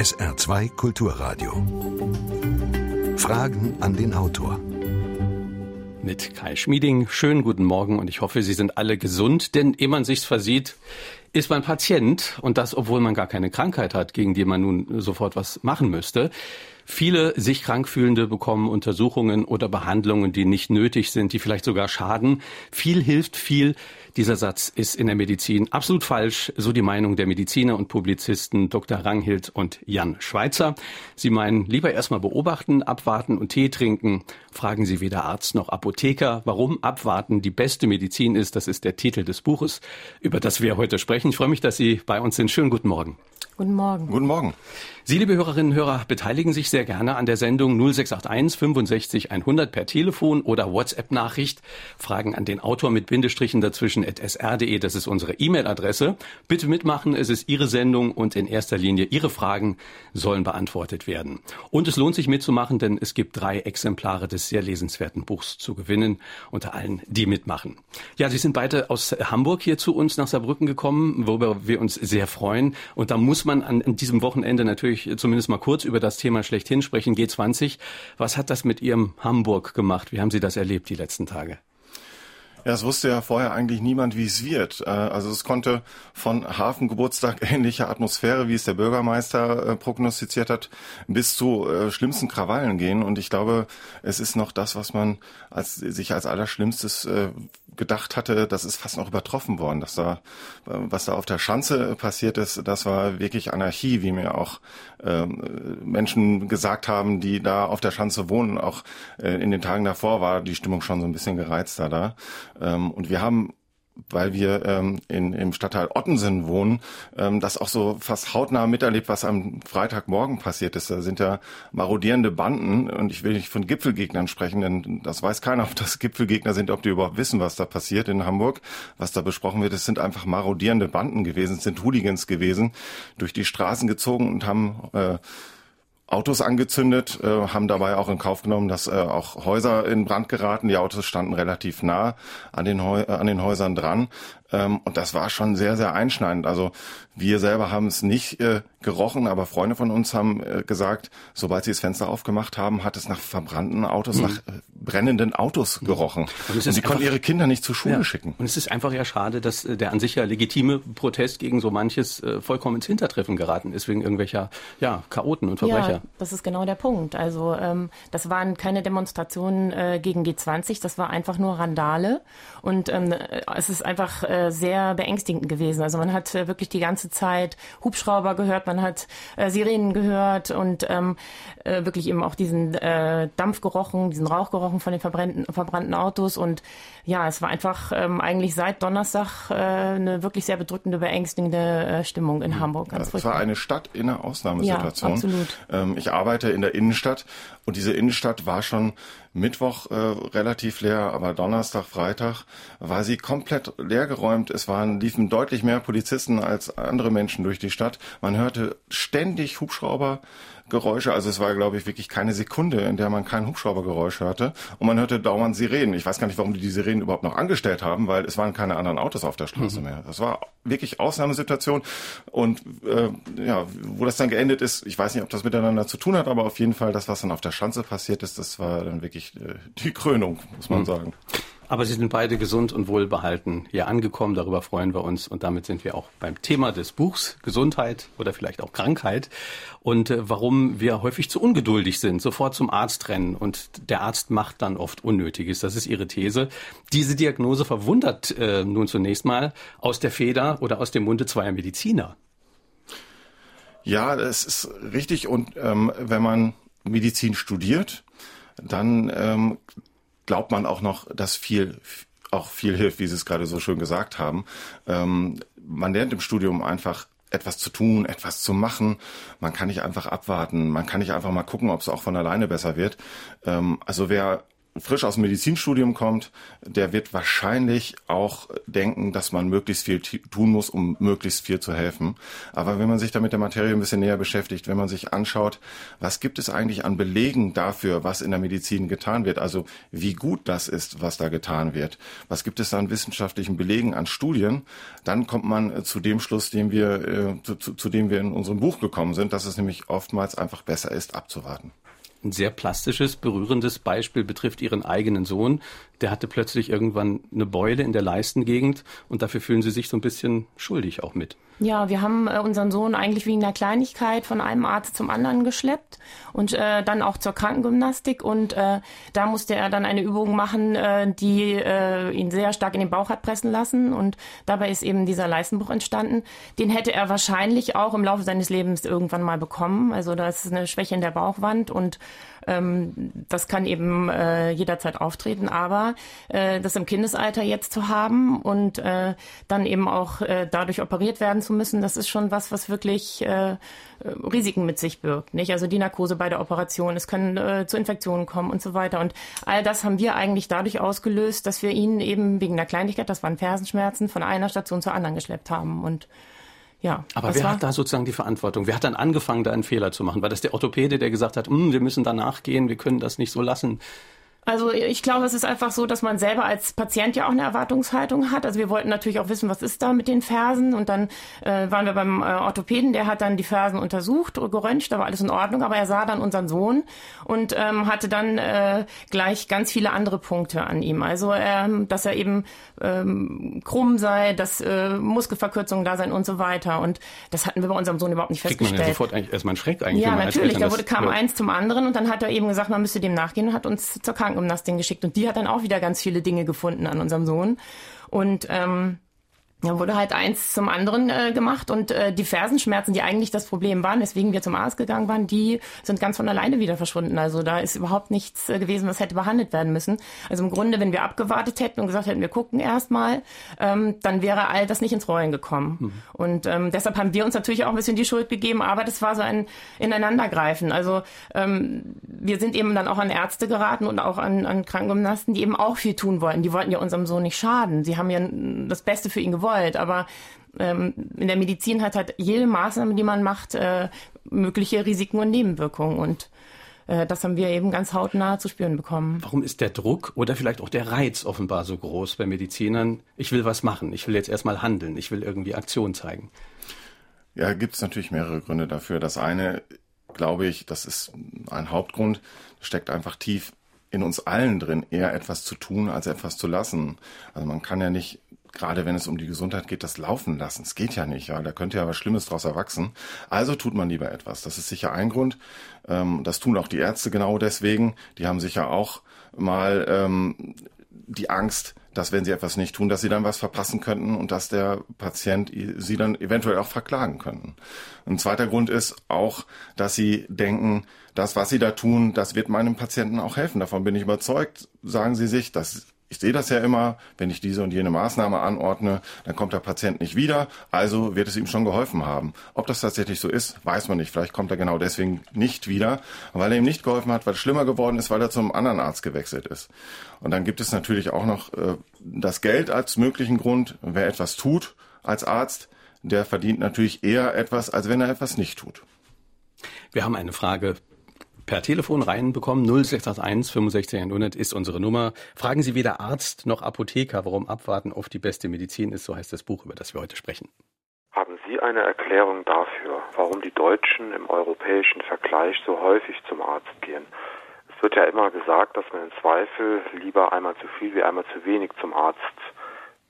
SR2 Kulturradio. Fragen an den Autor. Mit Kai Schmieding. Schönen guten Morgen und ich hoffe, Sie sind alle gesund, denn ehe man sich's versieht, ist man Patient und das, obwohl man gar keine Krankheit hat, gegen die man nun sofort was machen müsste. Viele sich krank fühlende bekommen Untersuchungen oder Behandlungen, die nicht nötig sind, die vielleicht sogar schaden. Viel hilft viel. Dieser Satz ist in der Medizin absolut falsch, so die Meinung der Mediziner und Publizisten Dr. Ranghild und Jan Schweitzer. Sie meinen, lieber erstmal beobachten, abwarten und Tee trinken. Fragen Sie weder Arzt noch Apotheker, warum abwarten die beste Medizin ist. Das ist der Titel des Buches, über das wir heute sprechen. Ich freue mich, dass Sie bei uns sind. Schönen guten Morgen. Guten Morgen. Guten Morgen. Sie, liebe Hörerinnen und Hörer, beteiligen sich sehr gerne an der Sendung 0681 65 100 per Telefon oder WhatsApp-Nachricht. Fragen an den Autor mit Bindestrichen dazwischen at sr.de, das ist unsere E-Mail-Adresse. Bitte mitmachen, es ist Ihre Sendung und in erster Linie Ihre Fragen sollen beantwortet werden. Und es lohnt sich mitzumachen, denn es gibt drei Exemplare des sehr lesenswerten Buchs zu gewinnen, unter allen, die mitmachen. Ja, Sie sind beide aus Hamburg hier zu uns nach Saarbrücken gekommen, worüber wir uns sehr freuen. Und da muss man an, an diesem Wochenende natürlich zumindest mal kurz über das Thema schlechthin sprechen, G20. Was hat das mit Ihrem Hamburg gemacht? Wie haben Sie das erlebt die letzten Tage? Ja, es wusste ja vorher eigentlich niemand, wie es wird. Äh, also es konnte von Hafengeburtstag ähnlicher Atmosphäre, wie es der Bürgermeister äh, prognostiziert hat, bis zu äh, schlimmsten Krawallen gehen. Und ich glaube, es ist noch das, was man als, sich als Allerschlimmstes gedacht hatte, das ist fast noch übertroffen worden. Dass da, was da auf der Schanze passiert ist, das war wirklich Anarchie, wie mir auch ähm, Menschen gesagt haben, die da auf der Schanze wohnen. Auch in den Tagen davor war die Stimmung schon so ein bisschen gereizter da. Ähm, und wir haben weil wir ähm, in, im Stadtteil Ottensen wohnen, ähm, das auch so fast hautnah miterlebt, was am Freitagmorgen passiert ist. Da sind ja marodierende Banden und ich will nicht von Gipfelgegnern sprechen, denn das weiß keiner, ob das Gipfelgegner sind, ob die überhaupt wissen, was da passiert in Hamburg, was da besprochen wird. Es sind einfach marodierende Banden gewesen, es sind Hooligans gewesen, durch die Straßen gezogen und haben äh, Autos angezündet, äh, haben dabei auch in Kauf genommen, dass äh, auch Häuser in Brand geraten. Die Autos standen relativ nah an den, Heu an den Häusern dran. Ähm, und das war schon sehr, sehr einschneidend. Also wir selber haben es nicht äh, gerochen, aber Freunde von uns haben äh, gesagt, sobald sie das Fenster aufgemacht haben, hat es nach verbrannten Autos, mhm. nach äh, brennenden Autos gerochen. Und, und sie konnten ihre Kinder nicht zur Schule ja. schicken. Und es ist einfach ja schade, dass äh, der an sich ja legitime Protest gegen so manches äh, vollkommen ins Hintertreffen geraten ist, wegen irgendwelcher ja, Chaoten und Verbrecher. Ja, das ist genau der Punkt. Also ähm, das waren keine Demonstrationen äh, gegen G20, das war einfach nur Randale. Und ähm, es ist einfach äh, sehr beängstigend gewesen. Also man hat äh, wirklich die ganze Zeit Hubschrauber gehört, man hat äh, Sirenen gehört und ähm, äh, wirklich eben auch diesen äh, Dampf gerochen, diesen Rauch gerochen von den verbrannten, verbrannten Autos. Und ja, es war einfach ähm, eigentlich seit Donnerstag äh, eine wirklich sehr bedrückende, beängstigende äh, Stimmung in mhm. Hamburg. Ganz es war eine Stadt in einer Ausnahmesituation. Ja, absolut. Ähm, ich arbeite in der Innenstadt und diese Innenstadt war schon Mittwoch äh, relativ leer, aber Donnerstag, Freitag war sie komplett leergeräumt. Es waren liefen deutlich mehr Polizisten als andere Menschen durch die Stadt. Man hörte ständig Hubschrauber. Geräusche. Also es war, glaube ich, wirklich keine Sekunde, in der man kein Hubschraubergeräusch hörte. Und man hörte dauernd Sirenen. Ich weiß gar nicht, warum die die Sirenen überhaupt noch angestellt haben, weil es waren keine anderen Autos auf der Straße mhm. mehr. Das war wirklich Ausnahmesituation. Und äh, ja, wo das dann geendet ist, ich weiß nicht, ob das miteinander zu tun hat, aber auf jeden Fall das, was dann auf der Schanze passiert ist, das war dann wirklich äh, die Krönung, muss man mhm. sagen. Aber Sie sind beide gesund und wohlbehalten hier angekommen. Darüber freuen wir uns. Und damit sind wir auch beim Thema des Buchs Gesundheit oder vielleicht auch Krankheit. Und äh, warum wir häufig zu ungeduldig sind, sofort zum Arzt rennen. Und der Arzt macht dann oft Unnötiges. Das ist Ihre These. Diese Diagnose verwundert äh, nun zunächst mal aus der Feder oder aus dem Munde zweier Mediziner. Ja, das ist richtig. Und ähm, wenn man Medizin studiert, dann ähm, glaubt man auch noch, dass viel auch viel hilft, wie Sie es gerade so schön gesagt haben. Ähm, man lernt im Studium einfach etwas zu tun, etwas zu machen. Man kann nicht einfach abwarten. Man kann nicht einfach mal gucken, ob es auch von alleine besser wird. Ähm, also wer frisch aus dem Medizinstudium kommt, der wird wahrscheinlich auch denken, dass man möglichst viel tun muss, um möglichst viel zu helfen. Aber wenn man sich da mit der Materie ein bisschen näher beschäftigt, wenn man sich anschaut, was gibt es eigentlich an Belegen dafür, was in der Medizin getan wird, also wie gut das ist, was da getan wird, was gibt es an wissenschaftlichen Belegen, an Studien, dann kommt man zu dem Schluss, dem wir, äh, zu, zu, zu dem wir in unserem Buch gekommen sind, dass es nämlich oftmals einfach besser ist, abzuwarten. Ein sehr plastisches, berührendes Beispiel betrifft ihren eigenen Sohn. Der hatte plötzlich irgendwann eine Beule in der Leistengegend und dafür fühlen sie sich so ein bisschen schuldig auch mit. Ja, wir haben äh, unseren Sohn eigentlich wegen einer Kleinigkeit von einem Arzt zum anderen geschleppt und äh, dann auch zur Krankengymnastik und äh, da musste er dann eine Übung machen, äh, die äh, ihn sehr stark in den Bauch hat pressen lassen und dabei ist eben dieser Leistenbruch entstanden. Den hätte er wahrscheinlich auch im Laufe seines Lebens irgendwann mal bekommen. Also da ist eine Schwäche in der Bauchwand und ähm, das kann eben äh, jederzeit auftreten, aber äh, das im Kindesalter jetzt zu haben und äh, dann eben auch äh, dadurch operiert werden zu müssen, das ist schon was, was wirklich äh, Risiken mit sich birgt. Nicht? Also die Narkose bei der Operation, es können äh, zu Infektionen kommen und so weiter. Und all das haben wir eigentlich dadurch ausgelöst, dass wir ihn eben wegen der Kleinlichkeit, das waren Fersenschmerzen, von einer Station zur anderen geschleppt haben. Und ja. Aber wer hat da sozusagen die Verantwortung? Wer hat dann angefangen, da einen Fehler zu machen? War das der Orthopäde, der gesagt hat, hm, wir müssen da nachgehen, wir können das nicht so lassen? Also ich glaube, es ist einfach so, dass man selber als Patient ja auch eine Erwartungshaltung hat. Also wir wollten natürlich auch wissen, was ist da mit den Fersen. Und dann äh, waren wir beim äh, Orthopäden, der hat dann die Fersen untersucht, geröntgt, da war alles in Ordnung. Aber er sah dann unseren Sohn und ähm, hatte dann äh, gleich ganz viele andere Punkte an ihm. Also ähm, dass er eben ähm, krumm sei, dass äh, Muskelverkürzungen da seien und so weiter. Und das hatten wir bei unserem Sohn überhaupt nicht Kriegt festgestellt. Man ja sofort eigentlich erstmal einen Schreck eigentlich. Ja, natürlich. Da wurde, kam eins zum anderen und dann hat er eben gesagt, man müsste dem nachgehen und hat uns zur Krankenkasse Krankenumnastin geschickt und die hat dann auch wieder ganz viele Dinge gefunden an unserem Sohn. Und ähm, da wurde halt eins zum anderen äh, gemacht und äh, die Fersenschmerzen, die eigentlich das Problem waren, weswegen wir zum Arzt gegangen waren, die sind ganz von alleine wieder verschwunden. Also da ist überhaupt nichts äh, gewesen, was hätte behandelt werden müssen. Also im Grunde, wenn wir abgewartet hätten und gesagt hätten, wir gucken erstmal, ähm, dann wäre all das nicht ins Rollen gekommen. Mhm. Und ähm, deshalb haben wir uns natürlich auch ein bisschen die Schuld gegeben, aber das war so ein Ineinandergreifen. Also ähm, wir sind eben dann auch an Ärzte geraten und auch an, an Krankengymnasten, die eben auch viel tun wollten. Die wollten ja unserem Sohn nicht schaden. Sie haben ja das Beste für ihn gewollt gewollt, aber ähm, in der Medizin hat halt jede Maßnahme, die man macht, äh, mögliche Risiken und Nebenwirkungen und äh, das haben wir eben ganz hautnah zu spüren bekommen. Warum ist der Druck oder vielleicht auch der Reiz offenbar so groß bei Medizinern? Ich will was machen, ich will jetzt erstmal handeln, ich will irgendwie Aktion zeigen. Ja, gibt es natürlich mehrere Gründe dafür. Das eine, glaube ich, das ist ein Hauptgrund, steckt einfach tief in uns allen drin, eher etwas zu tun, als etwas zu lassen. Also man kann ja nicht gerade wenn es um die Gesundheit geht, das laufen lassen. Es geht ja nicht, ja. Da könnte ja was Schlimmes draus erwachsen. Also tut man lieber etwas. Das ist sicher ein Grund. Ähm, das tun auch die Ärzte genau deswegen. Die haben sicher auch mal ähm, die Angst, dass wenn sie etwas nicht tun, dass sie dann was verpassen könnten und dass der Patient sie dann eventuell auch verklagen könnten. Ein zweiter Grund ist auch, dass sie denken, das, was sie da tun, das wird meinem Patienten auch helfen. Davon bin ich überzeugt, sagen sie sich. Das ich sehe das ja immer, wenn ich diese und jene Maßnahme anordne, dann kommt der Patient nicht wieder, also wird es ihm schon geholfen haben. Ob das tatsächlich so ist, weiß man nicht. Vielleicht kommt er genau deswegen nicht wieder, weil er ihm nicht geholfen hat, weil es schlimmer geworden ist, weil er zum anderen Arzt gewechselt ist. Und dann gibt es natürlich auch noch äh, das Geld als möglichen Grund. Wer etwas tut als Arzt, der verdient natürlich eher etwas, als wenn er etwas nicht tut. Wir haben eine Frage per Telefon reinbekommen. 0681 65 100 ist unsere Nummer. Fragen Sie weder Arzt noch Apotheker, warum Abwarten oft die beste Medizin ist. So heißt das Buch, über das wir heute sprechen. Haben Sie eine Erklärung dafür, warum die Deutschen im europäischen Vergleich so häufig zum Arzt gehen? Es wird ja immer gesagt, dass man im Zweifel lieber einmal zu viel wie einmal zu wenig zum Arzt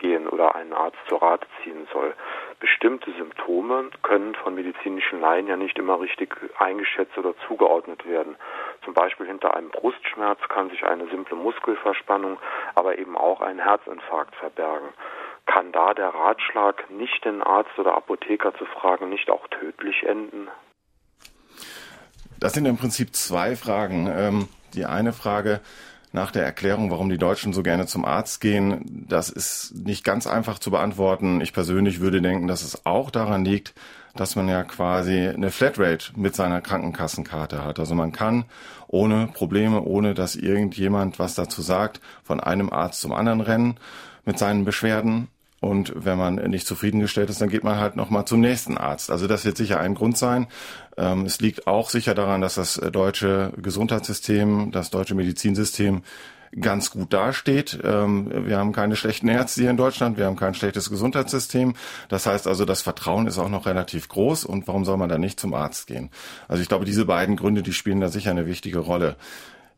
gehen oder einen Arzt zur Rate ziehen soll. Bestimmte Symptome können von medizinischen Laien ja nicht immer richtig eingeschätzt oder zugeordnet werden. Zum Beispiel hinter einem Brustschmerz kann sich eine simple Muskelverspannung, aber eben auch ein Herzinfarkt verbergen. Kann da der Ratschlag, nicht den Arzt oder Apotheker zu fragen, nicht auch tödlich enden? Das sind im Prinzip zwei Fragen. Ähm, die eine Frage, nach der Erklärung, warum die Deutschen so gerne zum Arzt gehen. Das ist nicht ganz einfach zu beantworten. Ich persönlich würde denken, dass es auch daran liegt, dass man ja quasi eine Flatrate mit seiner Krankenkassenkarte hat. Also man kann ohne Probleme, ohne dass irgendjemand was dazu sagt, von einem Arzt zum anderen rennen mit seinen Beschwerden. Und wenn man nicht zufriedengestellt ist, dann geht man halt nochmal zum nächsten Arzt. Also das wird sicher ein Grund sein. Ähm, es liegt auch sicher daran, dass das deutsche Gesundheitssystem, das deutsche Medizinsystem ganz gut dasteht. Ähm, wir haben keine schlechten Ärzte hier in Deutschland, wir haben kein schlechtes Gesundheitssystem. Das heißt also, das Vertrauen ist auch noch relativ groß und warum soll man da nicht zum Arzt gehen? Also ich glaube, diese beiden Gründe, die spielen da sicher eine wichtige Rolle.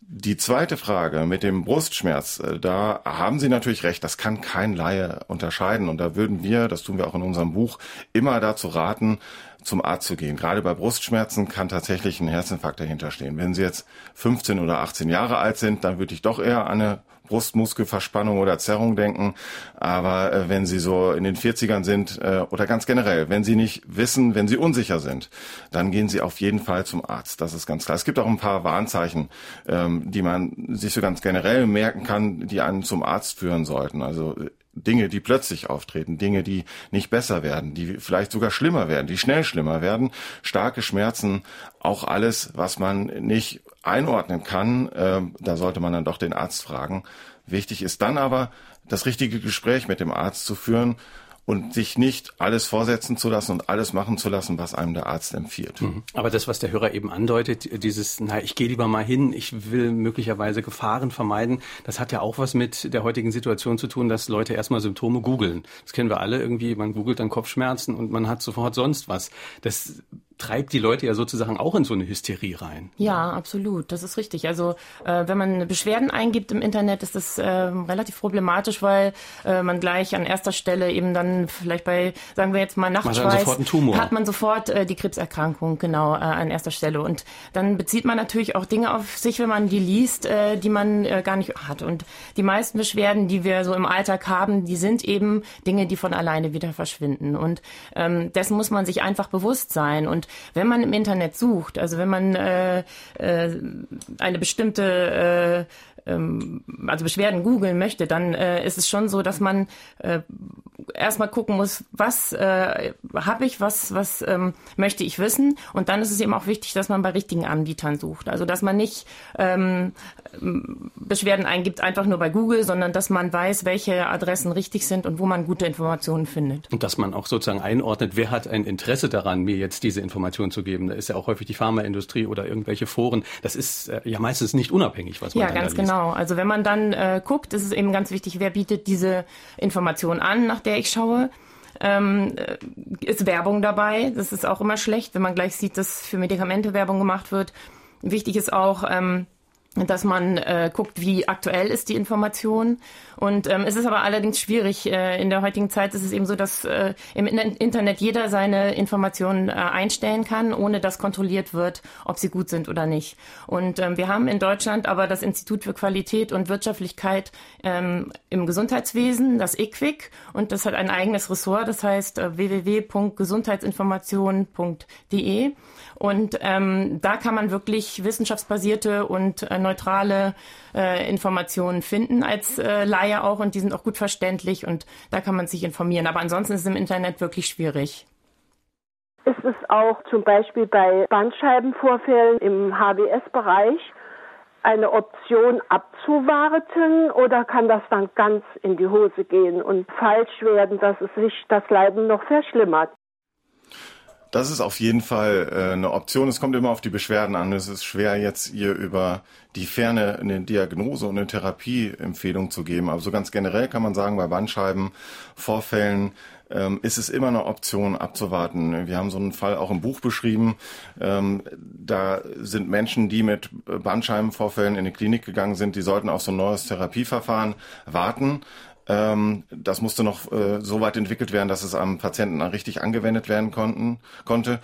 Die zweite Frage mit dem Brustschmerz, äh, da haben Sie natürlich recht, das kann kein Laie unterscheiden. Und da würden wir, das tun wir auch in unserem Buch, immer dazu raten, zum Arzt zu gehen. Gerade bei Brustschmerzen kann tatsächlich ein Herzinfarkt dahinter stehen. Wenn Sie jetzt 15 oder 18 Jahre alt sind, dann würde ich doch eher an eine Brustmuskelverspannung oder Zerrung denken. Aber äh, wenn Sie so in den 40ern sind äh, oder ganz generell, wenn Sie nicht wissen, wenn Sie unsicher sind, dann gehen Sie auf jeden Fall zum Arzt. Das ist ganz klar. Es gibt auch ein paar Warnzeichen, ähm, die man sich so ganz generell merken kann, die einen zum Arzt führen sollten. Also Dinge, die plötzlich auftreten, Dinge, die nicht besser werden, die vielleicht sogar schlimmer werden, die schnell schlimmer werden, starke Schmerzen, auch alles, was man nicht einordnen kann, äh, da sollte man dann doch den Arzt fragen. Wichtig ist dann aber, das richtige Gespräch mit dem Arzt zu führen und sich nicht alles vorsetzen zu lassen und alles machen zu lassen, was einem der Arzt empfiehlt. Mhm. Aber das, was der Hörer eben andeutet, dieses, na, ich gehe lieber mal hin, ich will möglicherweise Gefahren vermeiden, das hat ja auch was mit der heutigen Situation zu tun, dass Leute erstmal Symptome googeln. Das kennen wir alle irgendwie, man googelt dann Kopfschmerzen und man hat sofort sonst was. Das treibt die Leute ja sozusagen auch in so eine Hysterie rein. Ja, absolut. Das ist richtig. Also äh, wenn man Beschwerden eingibt im Internet, ist das äh, relativ problematisch, weil äh, man gleich an erster Stelle eben dann vielleicht bei, sagen wir jetzt mal Nachtschweiß, man hat man sofort äh, die Krebserkrankung genau äh, an erster Stelle. Und dann bezieht man natürlich auch Dinge auf sich, wenn man die liest, äh, die man äh, gar nicht hat. Und die meisten Beschwerden, die wir so im Alltag haben, die sind eben Dinge, die von alleine wieder verschwinden. Und ähm, dessen muss man sich einfach bewusst sein. Und wenn man im Internet sucht, also wenn man äh, äh, eine bestimmte äh, ähm, also Beschwerden googeln möchte, dann äh, ist es schon so, dass man äh, erstmal gucken muss, was äh, habe ich, was, was ähm, möchte ich wissen. Und dann ist es eben auch wichtig, dass man bei richtigen Anbietern sucht. Also dass man nicht ähm, Beschwerden eingibt, einfach nur bei Google, sondern dass man weiß, welche Adressen richtig sind und wo man gute Informationen findet. Und dass man auch sozusagen einordnet, wer hat ein Interesse daran, mir jetzt diese Informationen zu geben. Da ist ja auch häufig die Pharmaindustrie oder irgendwelche Foren. Das ist äh, ja meistens nicht unabhängig, was man ja, da ganz liest. genau. Also wenn man dann äh, guckt, ist es eben ganz wichtig, wer bietet diese Information an, nach der ich schaue. Ähm, äh, ist Werbung dabei. Das ist auch immer schlecht, wenn man gleich sieht, dass für Medikamente Werbung gemacht wird. Wichtig ist auch, ähm, dass man äh, guckt, wie aktuell ist die Information. Und ähm, es ist aber allerdings schwierig. Äh, in der heutigen Zeit ist es eben so, dass äh, im Internet jeder seine Informationen äh, einstellen kann, ohne dass kontrolliert wird, ob sie gut sind oder nicht. Und ähm, wir haben in Deutschland aber das Institut für Qualität und Wirtschaftlichkeit ähm, im Gesundheitswesen, das IQWIC, und das hat ein eigenes Ressort, das heißt äh, www.gesundheitsinformation.de. Und ähm, da kann man wirklich wissenschaftsbasierte und äh, neutrale äh, Informationen finden als äh, Laie auch und die sind auch gut verständlich und da kann man sich informieren. Aber ansonsten ist es im Internet wirklich schwierig. Ist es auch zum Beispiel bei Bandscheibenvorfällen im HBS-Bereich eine Option abzuwarten oder kann das dann ganz in die Hose gehen und falsch werden, dass es sich das Leiden noch verschlimmert? Das ist auf jeden Fall äh, eine Option. Es kommt immer auf die Beschwerden an. Es ist schwer, jetzt ihr über die Ferne eine Diagnose und eine Therapieempfehlung zu geben. Aber so ganz generell kann man sagen, bei Bandscheibenvorfällen ähm, ist es immer eine Option abzuwarten. Wir haben so einen Fall auch im Buch beschrieben. Ähm, da sind Menschen, die mit Bandscheibenvorfällen in die Klinik gegangen sind, die sollten auf so ein neues Therapieverfahren warten. Ähm, das musste noch äh, so weit entwickelt werden, dass es am Patienten richtig angewendet werden konnten, konnte.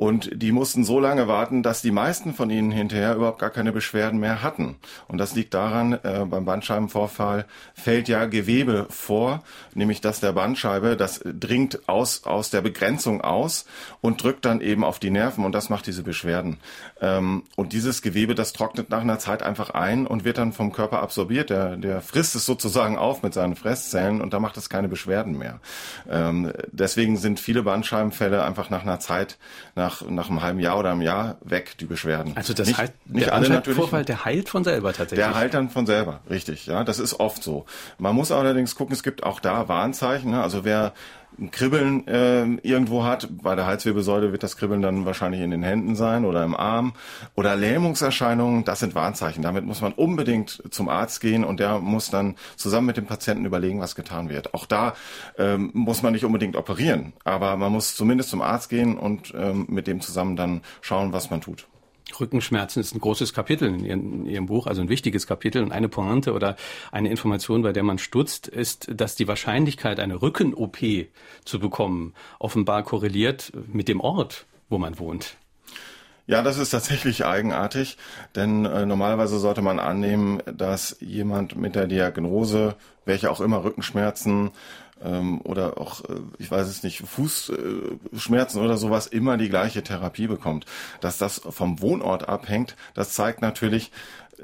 Und die mussten so lange warten, dass die meisten von ihnen hinterher überhaupt gar keine Beschwerden mehr hatten. Und das liegt daran, äh, beim Bandscheibenvorfall fällt ja Gewebe vor, nämlich dass der Bandscheibe, das dringt aus, aus der Begrenzung aus und drückt dann eben auf die Nerven und das macht diese Beschwerden. Ähm, und dieses Gewebe, das trocknet nach einer Zeit einfach ein und wird dann vom Körper absorbiert. Der, der frisst es sozusagen auf mit seinen Fresszellen und da macht es keine Beschwerden mehr. Ähm, deswegen sind viele Bandscheibenfälle einfach nach einer Zeit, nach nach, nach einem halben Jahr oder einem Jahr weg, die Beschwerden. Also das nicht, heißt, nicht der alle natürlich. Vorfall, der heilt von selber tatsächlich. Der heilt dann von selber, richtig. Ja, das ist oft so. Man muss allerdings gucken, es gibt auch da Warnzeichen. Ne? Also wer ein Kribbeln äh, irgendwo hat, bei der Halswirbelsäule wird das Kribbeln dann wahrscheinlich in den Händen sein oder im Arm oder Lähmungserscheinungen, das sind Warnzeichen. Damit muss man unbedingt zum Arzt gehen und der muss dann zusammen mit dem Patienten überlegen, was getan wird. Auch da ähm, muss man nicht unbedingt operieren, aber man muss zumindest zum Arzt gehen und ähm, mit dem zusammen dann schauen, was man tut. Rückenschmerzen ist ein großes Kapitel in Ihrem, Buch, also ein wichtiges Kapitel. Und eine Pointe oder eine Information, bei der man stutzt, ist, dass die Wahrscheinlichkeit, eine Rücken-OP zu bekommen, offenbar korreliert mit dem Ort, wo man wohnt. Ja, das ist tatsächlich eigenartig, denn äh, normalerweise sollte man annehmen, dass jemand mit der Diagnose, welche auch immer Rückenschmerzen ähm, oder auch, äh, ich weiß es nicht, Fußschmerzen oder sowas immer die gleiche Therapie bekommt. Dass das vom Wohnort abhängt, das zeigt natürlich,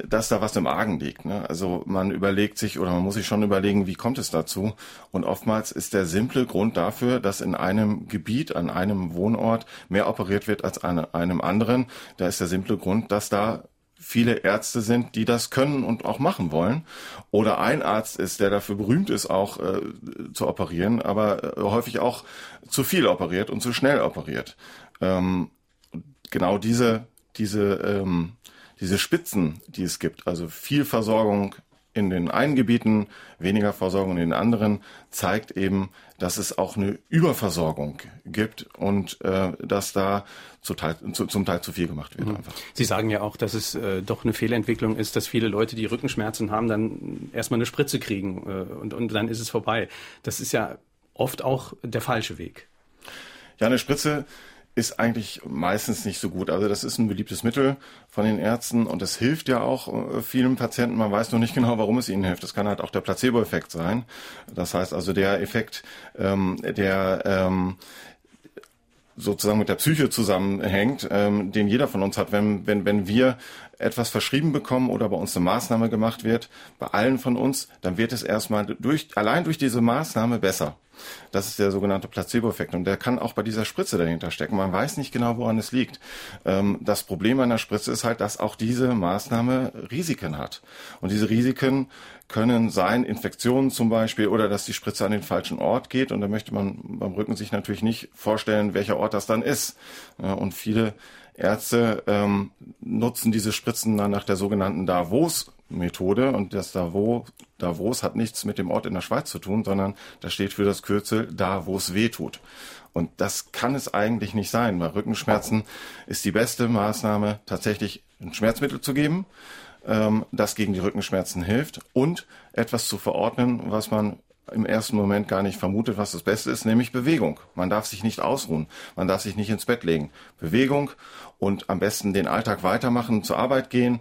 dass da was im Argen liegt. Ne? Also man überlegt sich oder man muss sich schon überlegen, wie kommt es dazu? Und oftmals ist der simple Grund dafür, dass in einem Gebiet, an einem Wohnort mehr operiert wird als an einem anderen. Da ist der simple Grund, dass da viele Ärzte sind, die das können und auch machen wollen. Oder ein Arzt ist, der dafür berühmt ist, auch äh, zu operieren, aber äh, häufig auch zu viel operiert und zu schnell operiert. Ähm, genau diese, diese, ähm, diese Spitzen, die es gibt, also viel Versorgung in den einen Gebieten, weniger Versorgung in den anderen, zeigt eben, dass es auch eine Überversorgung gibt und äh, dass da zu Teil, zu, zum Teil zu viel gemacht wird. Mhm. Einfach. Sie sagen ja auch, dass es äh, doch eine Fehlentwicklung ist, dass viele Leute, die Rückenschmerzen haben, dann erstmal eine Spritze kriegen äh, und, und dann ist es vorbei. Das ist ja oft auch der falsche Weg. Ja, eine Spritze ist eigentlich meistens nicht so gut. Also das ist ein beliebtes Mittel von den Ärzten und es hilft ja auch äh, vielen Patienten. Man weiß noch nicht genau, warum es ihnen hilft. Das kann halt auch der Placebo-Effekt sein. Das heißt also der Effekt, ähm, der ähm, sozusagen mit der Psyche zusammenhängt, ähm, den jeder von uns hat, wenn, wenn, wenn wir etwas verschrieben bekommen oder bei uns eine Maßnahme gemacht wird, bei allen von uns, dann wird es erstmal durch, allein durch diese Maßnahme besser. Das ist der sogenannte Placebo-Effekt und der kann auch bei dieser Spritze dahinter stecken. Man weiß nicht genau, woran es liegt. Ähm, das Problem einer Spritze ist halt, dass auch diese Maßnahme Risiken hat. Und diese Risiken können sein, Infektionen zum Beispiel oder dass die Spritze an den falschen Ort geht. Und da möchte man beim Rücken sich natürlich nicht vorstellen, welcher Ort das dann ist. Und viele Ärzte ähm, nutzen diese Spritzen dann nach der sogenannten Davos Methode und das Davos, Davos hat nichts mit dem Ort in der Schweiz zu tun, sondern das steht für das Kürzel da, wo es weh tut. Und das kann es eigentlich nicht sein. Bei Rückenschmerzen ist die beste Maßnahme tatsächlich ein Schmerzmittel zu geben, ähm, das gegen die Rückenschmerzen hilft und etwas zu verordnen, was man im ersten Moment gar nicht vermutet, was das Beste ist, nämlich Bewegung. Man darf sich nicht ausruhen, man darf sich nicht ins Bett legen. Bewegung und am besten den Alltag weitermachen, zur Arbeit gehen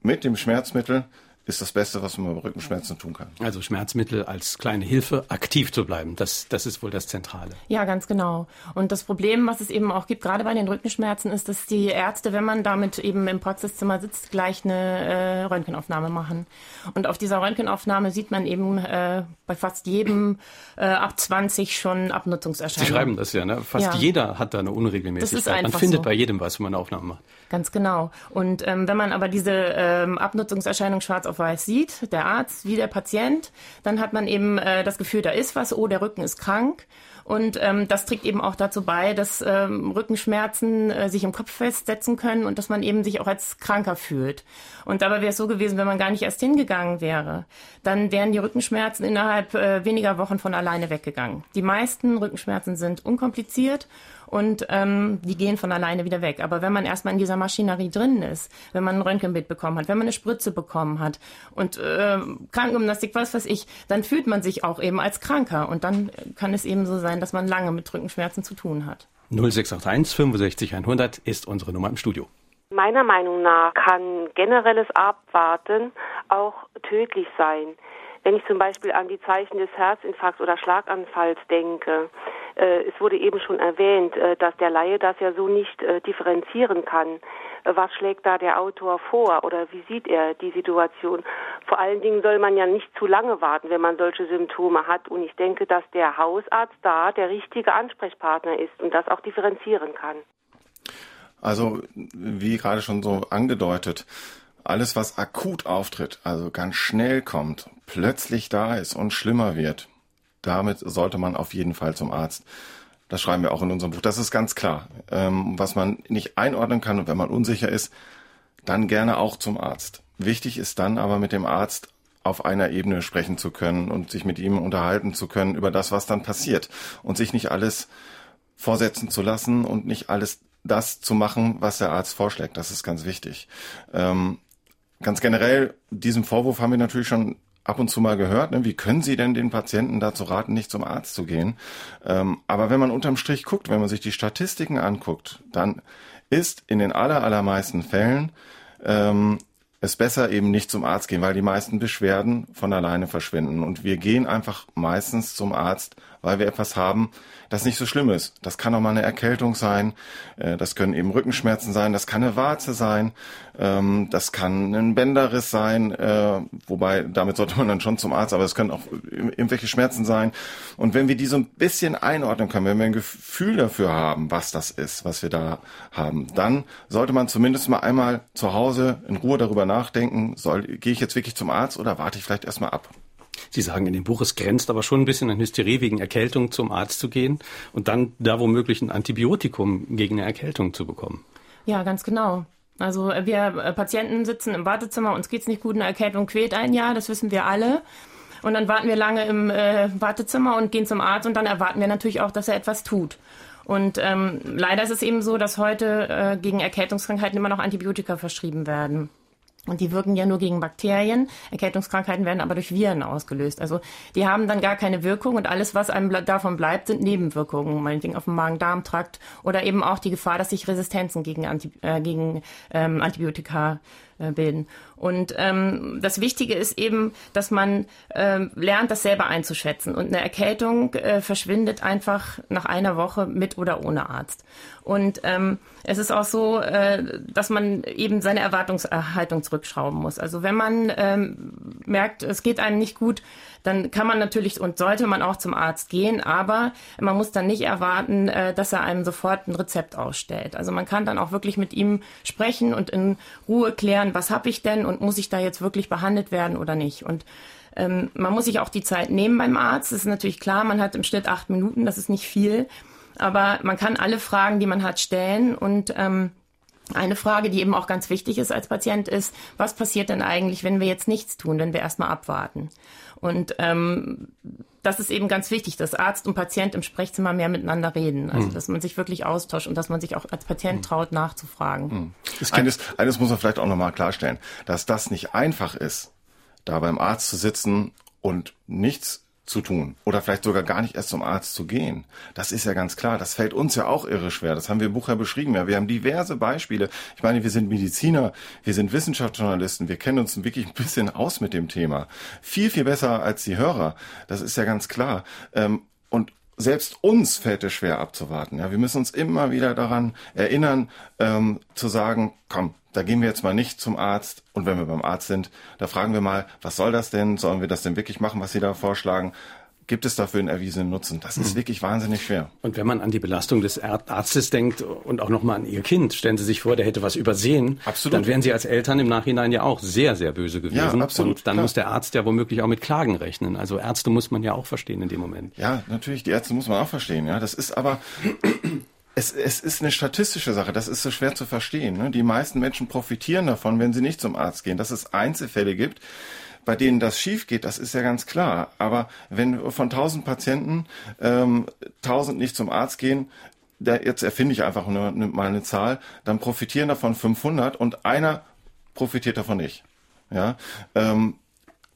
mit dem Schmerzmittel ist das Beste, was man bei Rückenschmerzen tun kann. Also Schmerzmittel als kleine Hilfe, aktiv zu bleiben, das, das ist wohl das Zentrale. Ja, ganz genau. Und das Problem, was es eben auch gibt, gerade bei den Rückenschmerzen, ist, dass die Ärzte, wenn man damit eben im Praxiszimmer sitzt, gleich eine äh, Röntgenaufnahme machen. Und auf dieser Röntgenaufnahme sieht man eben äh, bei fast jedem äh, ab 20 schon Abnutzungserscheinungen. Sie schreiben das ja, ne? Fast ja. jeder hat da eine Unregelmäßigkeit. Das ist einfach man findet so. bei jedem was, wenn man eine Aufnahme macht. Ganz genau. Und ähm, wenn man aber diese ähm, Abnutzungserscheinung schwarz auf weiß sieht, der Arzt wie der Patient, dann hat man eben äh, das Gefühl, da ist was, oh, der Rücken ist krank. Und ähm, das trägt eben auch dazu bei, dass ähm, Rückenschmerzen äh, sich im Kopf festsetzen können und dass man eben sich auch als kranker fühlt. Und dabei wäre es so gewesen, wenn man gar nicht erst hingegangen wäre, dann wären die Rückenschmerzen innerhalb äh, weniger Wochen von alleine weggegangen. Die meisten Rückenschmerzen sind unkompliziert und ähm, die gehen von alleine wieder weg. Aber wenn man erstmal in dieser Maschinerie drin ist, wenn man ein Röntgenbild bekommen hat, wenn man eine Spritze bekommen hat und äh, Krankengymnastik, was weiß ich, dann fühlt man sich auch eben als Kranker und dann kann es eben so sein, dass man lange mit Rückenschmerzen zu tun hat. 0681 65 100 ist unsere Nummer im Studio. Meiner Meinung nach kann generelles Abwarten auch tödlich sein. Wenn ich zum Beispiel an die Zeichen des Herzinfarkts oder Schlaganfalls denke, es wurde eben schon erwähnt, äh, dass der Laie das ja so nicht äh, differenzieren kann. Was schlägt da der Autor vor oder wie sieht er die Situation? Vor allen Dingen soll man ja nicht zu lange warten, wenn man solche Symptome hat. Und ich denke, dass der Hausarzt da der richtige Ansprechpartner ist und das auch differenzieren kann. Also, wie gerade schon so angedeutet, alles, was akut auftritt, also ganz schnell kommt, plötzlich da ist und schlimmer wird, damit sollte man auf jeden Fall zum Arzt. Das schreiben wir auch in unserem Buch. Das ist ganz klar. Ähm, was man nicht einordnen kann und wenn man unsicher ist, dann gerne auch zum Arzt. Wichtig ist dann aber mit dem Arzt auf einer Ebene sprechen zu können und sich mit ihm unterhalten zu können über das, was dann passiert und sich nicht alles vorsetzen zu lassen und nicht alles das zu machen, was der Arzt vorschlägt. Das ist ganz wichtig. Ähm, ganz generell, diesem Vorwurf haben wir natürlich schon ab und zu mal gehört, ne? wie können Sie denn den Patienten dazu raten, nicht zum Arzt zu gehen? Ähm, aber wenn man unterm Strich guckt, wenn man sich die Statistiken anguckt, dann ist in den aller, allermeisten Fällen ähm, es besser eben nicht zum Arzt gehen, weil die meisten Beschwerden von alleine verschwinden. Und wir gehen einfach meistens zum Arzt, weil wir etwas haben, das nicht so schlimm ist. Das kann auch mal eine Erkältung sein, äh, das können eben Rückenschmerzen sein, das kann eine Warze sein, ähm, das kann ein Bänderriss sein, äh, wobei damit sollte man dann schon zum Arzt, aber es können auch irgendwelche Schmerzen sein. Und wenn wir die so ein bisschen einordnen können, wenn wir ein Gefühl dafür haben, was das ist, was wir da haben, dann sollte man zumindest mal einmal zu Hause in Ruhe darüber nachdenken, soll, gehe ich jetzt wirklich zum Arzt oder warte ich vielleicht erstmal ab? Sie sagen in dem Buch, es grenzt aber schon ein bisschen an Hysterie, wegen Erkältung zum Arzt zu gehen und dann da womöglich ein Antibiotikum gegen eine Erkältung zu bekommen. Ja, ganz genau. Also äh, wir äh, Patienten sitzen im Wartezimmer, uns geht's nicht gut, eine Erkältung quält ein Jahr, das wissen wir alle. Und dann warten wir lange im äh, Wartezimmer und gehen zum Arzt und dann erwarten wir natürlich auch, dass er etwas tut. Und ähm, leider ist es eben so, dass heute äh, gegen Erkältungskrankheiten immer noch Antibiotika verschrieben werden. Und die wirken ja nur gegen Bakterien. Erkältungskrankheiten werden aber durch Viren ausgelöst. Also die haben dann gar keine Wirkung und alles, was einem davon bleibt, sind Nebenwirkungen, meinetwegen auf dem Magen-Darm-Trakt oder eben auch die Gefahr, dass sich Resistenzen gegen, Anti äh, gegen ähm, Antibiotika äh, bilden. Und ähm, das Wichtige ist eben, dass man ähm, lernt, das selber einzuschätzen. Und eine Erkältung äh, verschwindet einfach nach einer Woche mit oder ohne Arzt. Und ähm, es ist auch so, äh, dass man eben seine Erwartungshaltung zurückschrauben muss. Also wenn man ähm, merkt, es geht einem nicht gut, dann kann man natürlich und sollte man auch zum Arzt gehen, aber man muss dann nicht erwarten, äh, dass er einem sofort ein Rezept ausstellt. Also man kann dann auch wirklich mit ihm sprechen und in Ruhe klären, was habe ich denn und muss ich da jetzt wirklich behandelt werden oder nicht. Und ähm, man muss sich auch die Zeit nehmen beim Arzt. Das ist natürlich klar, man hat im Schnitt acht Minuten, das ist nicht viel. Aber man kann alle Fragen, die man hat, stellen und ähm, eine Frage, die eben auch ganz wichtig ist als Patient, ist, was passiert denn eigentlich, wenn wir jetzt nichts tun, wenn wir erstmal abwarten? Und ähm, das ist eben ganz wichtig, dass Arzt und Patient im Sprechzimmer mehr miteinander reden. Also mhm. dass man sich wirklich austauscht und dass man sich auch als Patient hm. traut, nachzufragen. Mhm. Eines, eines muss man vielleicht auch nochmal klarstellen, dass das nicht einfach ist, da beim Arzt zu sitzen und nichts zu tun oder vielleicht sogar gar nicht erst zum Arzt zu gehen. Das ist ja ganz klar. Das fällt uns ja auch irre schwer. Das haben wir im Buch ja beschrieben. Ja, wir haben diverse Beispiele. Ich meine, wir sind Mediziner, wir sind Wissenschaftsjournalisten, wir kennen uns wirklich ein bisschen aus mit dem Thema. Viel, viel besser als die Hörer. Das ist ja ganz klar. Ähm, und selbst uns fällt es schwer abzuwarten. Ja, wir müssen uns immer wieder daran erinnern, ähm, zu sagen, komm, da gehen wir jetzt mal nicht zum Arzt und wenn wir beim Arzt sind, da fragen wir mal, was soll das denn? Sollen wir das denn wirklich machen, was Sie da vorschlagen? Gibt es dafür einen erwiesenen Nutzen? Das ist mhm. wirklich wahnsinnig schwer. Und wenn man an die Belastung des Arztes denkt und auch nochmal an Ihr Kind, stellen Sie sich vor, der hätte was übersehen, absolut. dann wären Sie als Eltern im Nachhinein ja auch sehr, sehr böse gewesen. Ja, absolut. Und dann klar. muss der Arzt ja womöglich auch mit Klagen rechnen. Also Ärzte muss man ja auch verstehen in dem Moment. Ja, natürlich, die Ärzte muss man auch verstehen. Ja, das ist aber es, es ist eine statistische Sache, das ist so schwer zu verstehen. Ne? Die meisten Menschen profitieren davon, wenn sie nicht zum Arzt gehen. Dass es Einzelfälle gibt, bei denen das schief geht, das ist ja ganz klar. Aber wenn von 1000 Patienten ähm, 1000 nicht zum Arzt gehen, da, jetzt erfinde ich einfach nur, mal eine Zahl, dann profitieren davon 500 und einer profitiert davon nicht. Ja, ähm,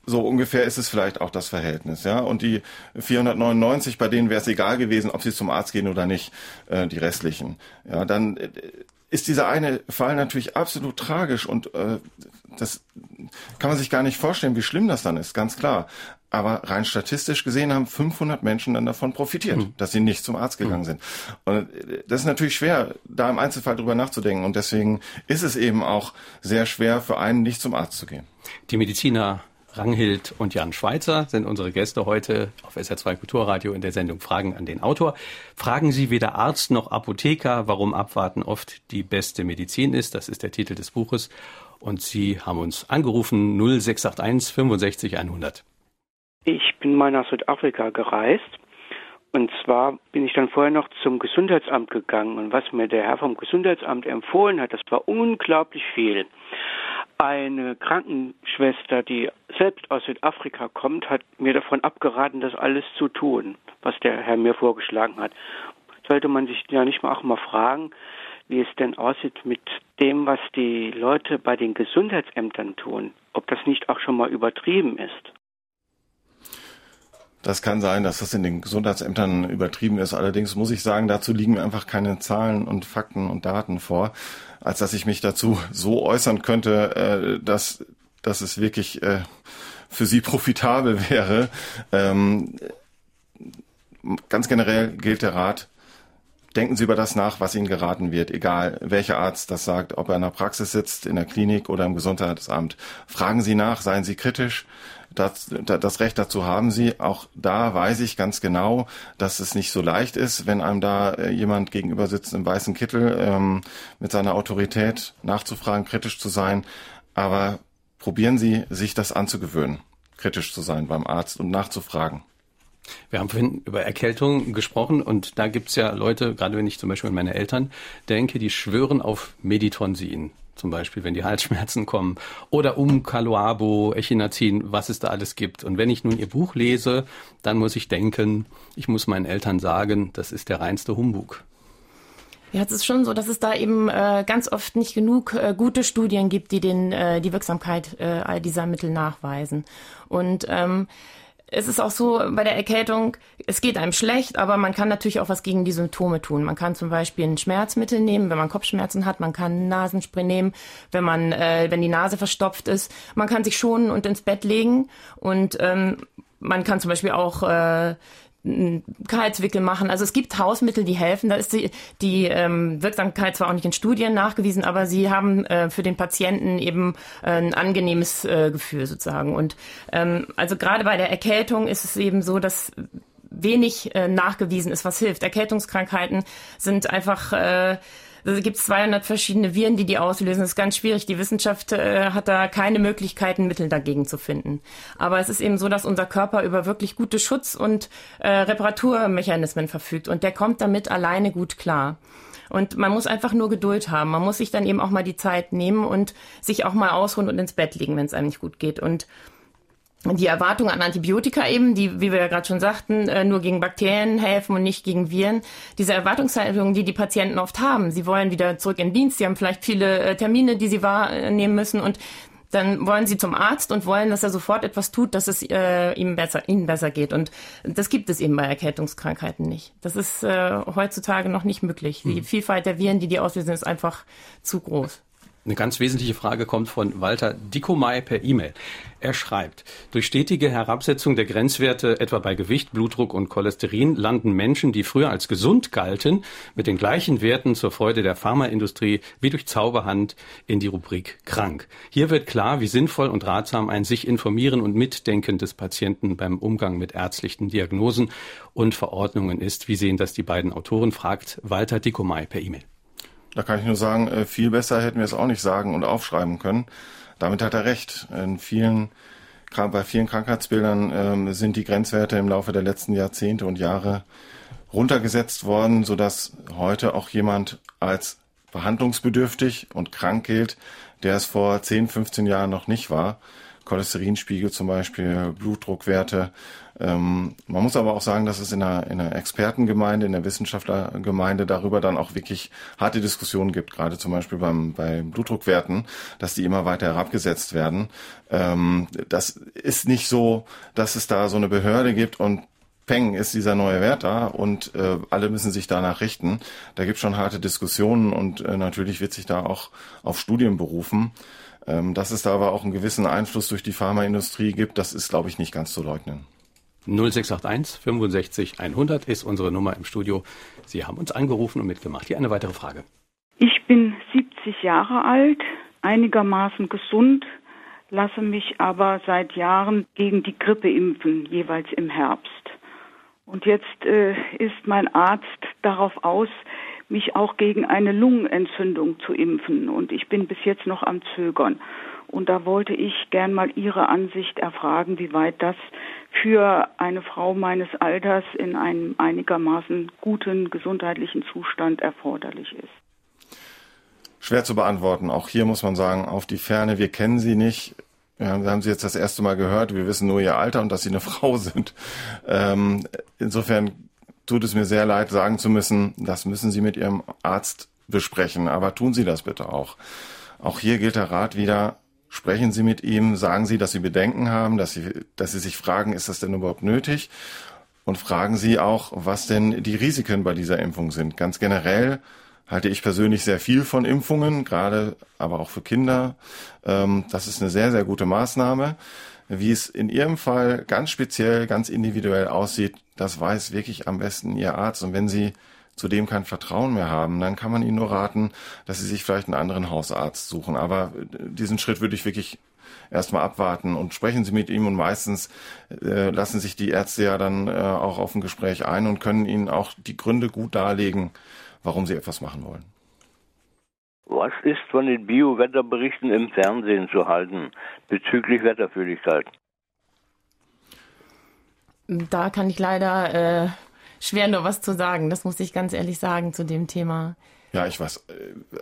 so ungefähr ist es vielleicht auch das Verhältnis, ja. Und die 499, bei denen wäre es egal gewesen, ob sie zum Arzt gehen oder nicht, äh, die restlichen. Ja, dann äh, ist dieser eine Fall natürlich absolut tragisch und äh, das kann man sich gar nicht vorstellen, wie schlimm das dann ist, ganz klar. Aber rein statistisch gesehen haben 500 Menschen dann davon profitiert, mhm. dass sie nicht zum Arzt gegangen mhm. sind. Und äh, das ist natürlich schwer, da im Einzelfall drüber nachzudenken. Und deswegen ist es eben auch sehr schwer für einen, nicht zum Arzt zu gehen. Die Mediziner Ranghild und Jan Schweitzer sind unsere Gäste heute auf SR2 Kulturradio in der Sendung Fragen an den Autor. Fragen Sie weder Arzt noch Apotheker, warum Abwarten oft die beste Medizin ist. Das ist der Titel des Buches. Und Sie haben uns angerufen 0681 65 100. Ich bin mal nach Südafrika gereist. Und zwar bin ich dann vorher noch zum Gesundheitsamt gegangen. Und was mir der Herr vom Gesundheitsamt empfohlen hat, das war unglaublich viel. Eine Krankenschwester, die selbst aus Südafrika kommt, hat mir davon abgeraten, das alles zu tun, was der Herr mir vorgeschlagen hat. Sollte man sich ja nicht mal auch mal fragen, wie es denn aussieht mit dem, was die Leute bei den Gesundheitsämtern tun, ob das nicht auch schon mal übertrieben ist. Das kann sein, dass das in den Gesundheitsämtern übertrieben ist. Allerdings muss ich sagen, dazu liegen mir einfach keine Zahlen und Fakten und Daten vor als dass ich mich dazu so äußern könnte, äh, dass, dass es wirklich äh, für sie profitabel wäre. Ähm, ganz generell gilt der Rat, denken Sie über das nach, was Ihnen geraten wird, egal welcher Arzt das sagt, ob er in der Praxis sitzt, in der Klinik oder im Gesundheitsamt. Fragen Sie nach, seien Sie kritisch, das, das Recht dazu haben sie. Auch da weiß ich ganz genau, dass es nicht so leicht ist, wenn einem da äh, jemand gegenüber sitzt im weißen Kittel ähm, mit seiner Autorität nachzufragen, kritisch zu sein. Aber probieren Sie, sich das anzugewöhnen, kritisch zu sein beim Arzt und nachzufragen. Wir haben vorhin über Erkältung gesprochen und da gibt's ja Leute, gerade wenn ich zum Beispiel an meine Eltern denke, die schwören auf Meditonsin zum Beispiel, wenn die Halsschmerzen kommen, oder um Caloabo, Echinazin, was es da alles gibt. Und wenn ich nun ihr Buch lese, dann muss ich denken, ich muss meinen Eltern sagen, das ist der reinste Humbug. Ja, es ist schon so, dass es da eben äh, ganz oft nicht genug äh, gute Studien gibt, die den äh, die Wirksamkeit äh, all dieser Mittel nachweisen. Und ähm, es ist auch so bei der Erkältung, es geht einem schlecht, aber man kann natürlich auch was gegen die Symptome tun. Man kann zum Beispiel ein Schmerzmittel nehmen, wenn man Kopfschmerzen hat. Man kann Nasenspray nehmen, wenn man, äh, wenn die Nase verstopft ist. Man kann sich schonen und ins Bett legen und ähm, man kann zum Beispiel auch äh, Kaltwickel machen. Also es gibt Hausmittel, die helfen. Da ist die, die ähm, Wirksamkeit zwar auch nicht in Studien nachgewiesen, aber sie haben äh, für den Patienten eben äh, ein angenehmes äh, Gefühl sozusagen. Und ähm, also gerade bei der Erkältung ist es eben so, dass wenig äh, nachgewiesen ist, was hilft. Erkältungskrankheiten sind einfach äh, es gibt 200 verschiedene Viren, die die auslösen. Das ist ganz schwierig. Die Wissenschaft äh, hat da keine Möglichkeiten, Mittel dagegen zu finden. Aber es ist eben so, dass unser Körper über wirklich gute Schutz- und äh, Reparaturmechanismen verfügt. Und der kommt damit alleine gut klar. Und man muss einfach nur Geduld haben. Man muss sich dann eben auch mal die Zeit nehmen und sich auch mal ausruhen und ins Bett legen, wenn es einem nicht gut geht. Und die Erwartung an Antibiotika eben, die, wie wir ja gerade schon sagten, äh, nur gegen Bakterien helfen und nicht gegen Viren. Diese Erwartungshaltung, die die Patienten oft haben. Sie wollen wieder zurück in Dienst, sie haben vielleicht viele äh, Termine, die sie wahrnehmen müssen und dann wollen sie zum Arzt und wollen, dass er sofort etwas tut, dass es äh, ihm besser, ihnen besser geht. Und das gibt es eben bei Erkältungskrankheiten nicht. Das ist äh, heutzutage noch nicht möglich. Die hm. Vielfalt der Viren, die die auslösen, ist einfach zu groß. Eine ganz wesentliche Frage kommt von Walter Dickomay per E-Mail. Er schreibt, durch stetige Herabsetzung der Grenzwerte etwa bei Gewicht, Blutdruck und Cholesterin landen Menschen, die früher als gesund galten, mit den gleichen Werten zur Freude der Pharmaindustrie wie durch Zauberhand in die Rubrik krank. Hier wird klar, wie sinnvoll und ratsam ein sich informieren und mitdenken des Patienten beim Umgang mit ärztlichen Diagnosen und Verordnungen ist. Wie sehen das die beiden Autoren? fragt Walter Dickomay per E-Mail. Da kann ich nur sagen, äh, viel besser hätten wir es auch nicht sagen und aufschreiben können. Damit hat er recht. In vielen, bei vielen Krankheitsbildern ähm, sind die Grenzwerte im Laufe der letzten Jahrzehnte und Jahre runtergesetzt worden, sodass heute auch jemand als behandlungsbedürftig und krank gilt, der es vor 10, 15 Jahren noch nicht war. Cholesterinspiegel zum Beispiel, Blutdruckwerte. Ähm, man muss aber auch sagen, dass es in einer, in einer Expertengemeinde, in der Wissenschaftlergemeinde darüber dann auch wirklich harte Diskussionen gibt, gerade zum Beispiel beim, bei Blutdruckwerten, dass die immer weiter herabgesetzt werden. Ähm, das ist nicht so, dass es da so eine Behörde gibt und Peng ist dieser neue Wert da und äh, alle müssen sich danach richten. Da gibt schon harte Diskussionen und äh, natürlich wird sich da auch auf Studien berufen. Ähm, dass es da aber auch einen gewissen Einfluss durch die Pharmaindustrie gibt, das ist, glaube ich, nicht ganz zu leugnen. 0681 65 100 ist unsere Nummer im Studio. Sie haben uns angerufen und mitgemacht. Hier eine weitere Frage. Ich bin 70 Jahre alt, einigermaßen gesund, lasse mich aber seit Jahren gegen die Grippe impfen, jeweils im Herbst. Und jetzt äh, ist mein Arzt darauf aus, mich auch gegen eine Lungenentzündung zu impfen. Und ich bin bis jetzt noch am Zögern. Und da wollte ich gern mal Ihre Ansicht erfragen, wie weit das für eine Frau meines Alters in einem einigermaßen guten gesundheitlichen Zustand erforderlich ist. Schwer zu beantworten. Auch hier muss man sagen, auf die Ferne, wir kennen sie nicht. Wir haben sie jetzt das erste Mal gehört. Wir wissen nur ihr Alter und dass sie eine Frau sind. Ähm, insofern tut es mir sehr leid, sagen zu müssen, das müssen Sie mit Ihrem Arzt besprechen. Aber tun Sie das bitte auch. Auch hier gilt der Rat wieder, sprechen Sie mit ihm, sagen Sie, dass Sie Bedenken haben, dass Sie, dass Sie sich fragen, ist das denn überhaupt nötig? Und fragen Sie auch, was denn die Risiken bei dieser Impfung sind. Ganz generell halte ich persönlich sehr viel von Impfungen, gerade aber auch für Kinder. Ähm, das ist eine sehr, sehr gute Maßnahme. Wie es in Ihrem Fall ganz speziell, ganz individuell aussieht, das weiß wirklich am besten Ihr Arzt. Und wenn Sie zudem kein Vertrauen mehr haben, dann kann man Ihnen nur raten, dass Sie sich vielleicht einen anderen Hausarzt suchen. Aber diesen Schritt würde ich wirklich erstmal abwarten und sprechen Sie mit ihm und meistens äh, lassen sich die Ärzte ja dann äh, auch auf ein Gespräch ein und können Ihnen auch die Gründe gut darlegen, warum Sie etwas machen wollen. Was ist von den Bio-Wetterberichten im Fernsehen zu halten bezüglich Wetterfühligkeit? Da kann ich leider äh, schwer nur was zu sagen. Das muss ich ganz ehrlich sagen zu dem Thema. Ja, ich weiß.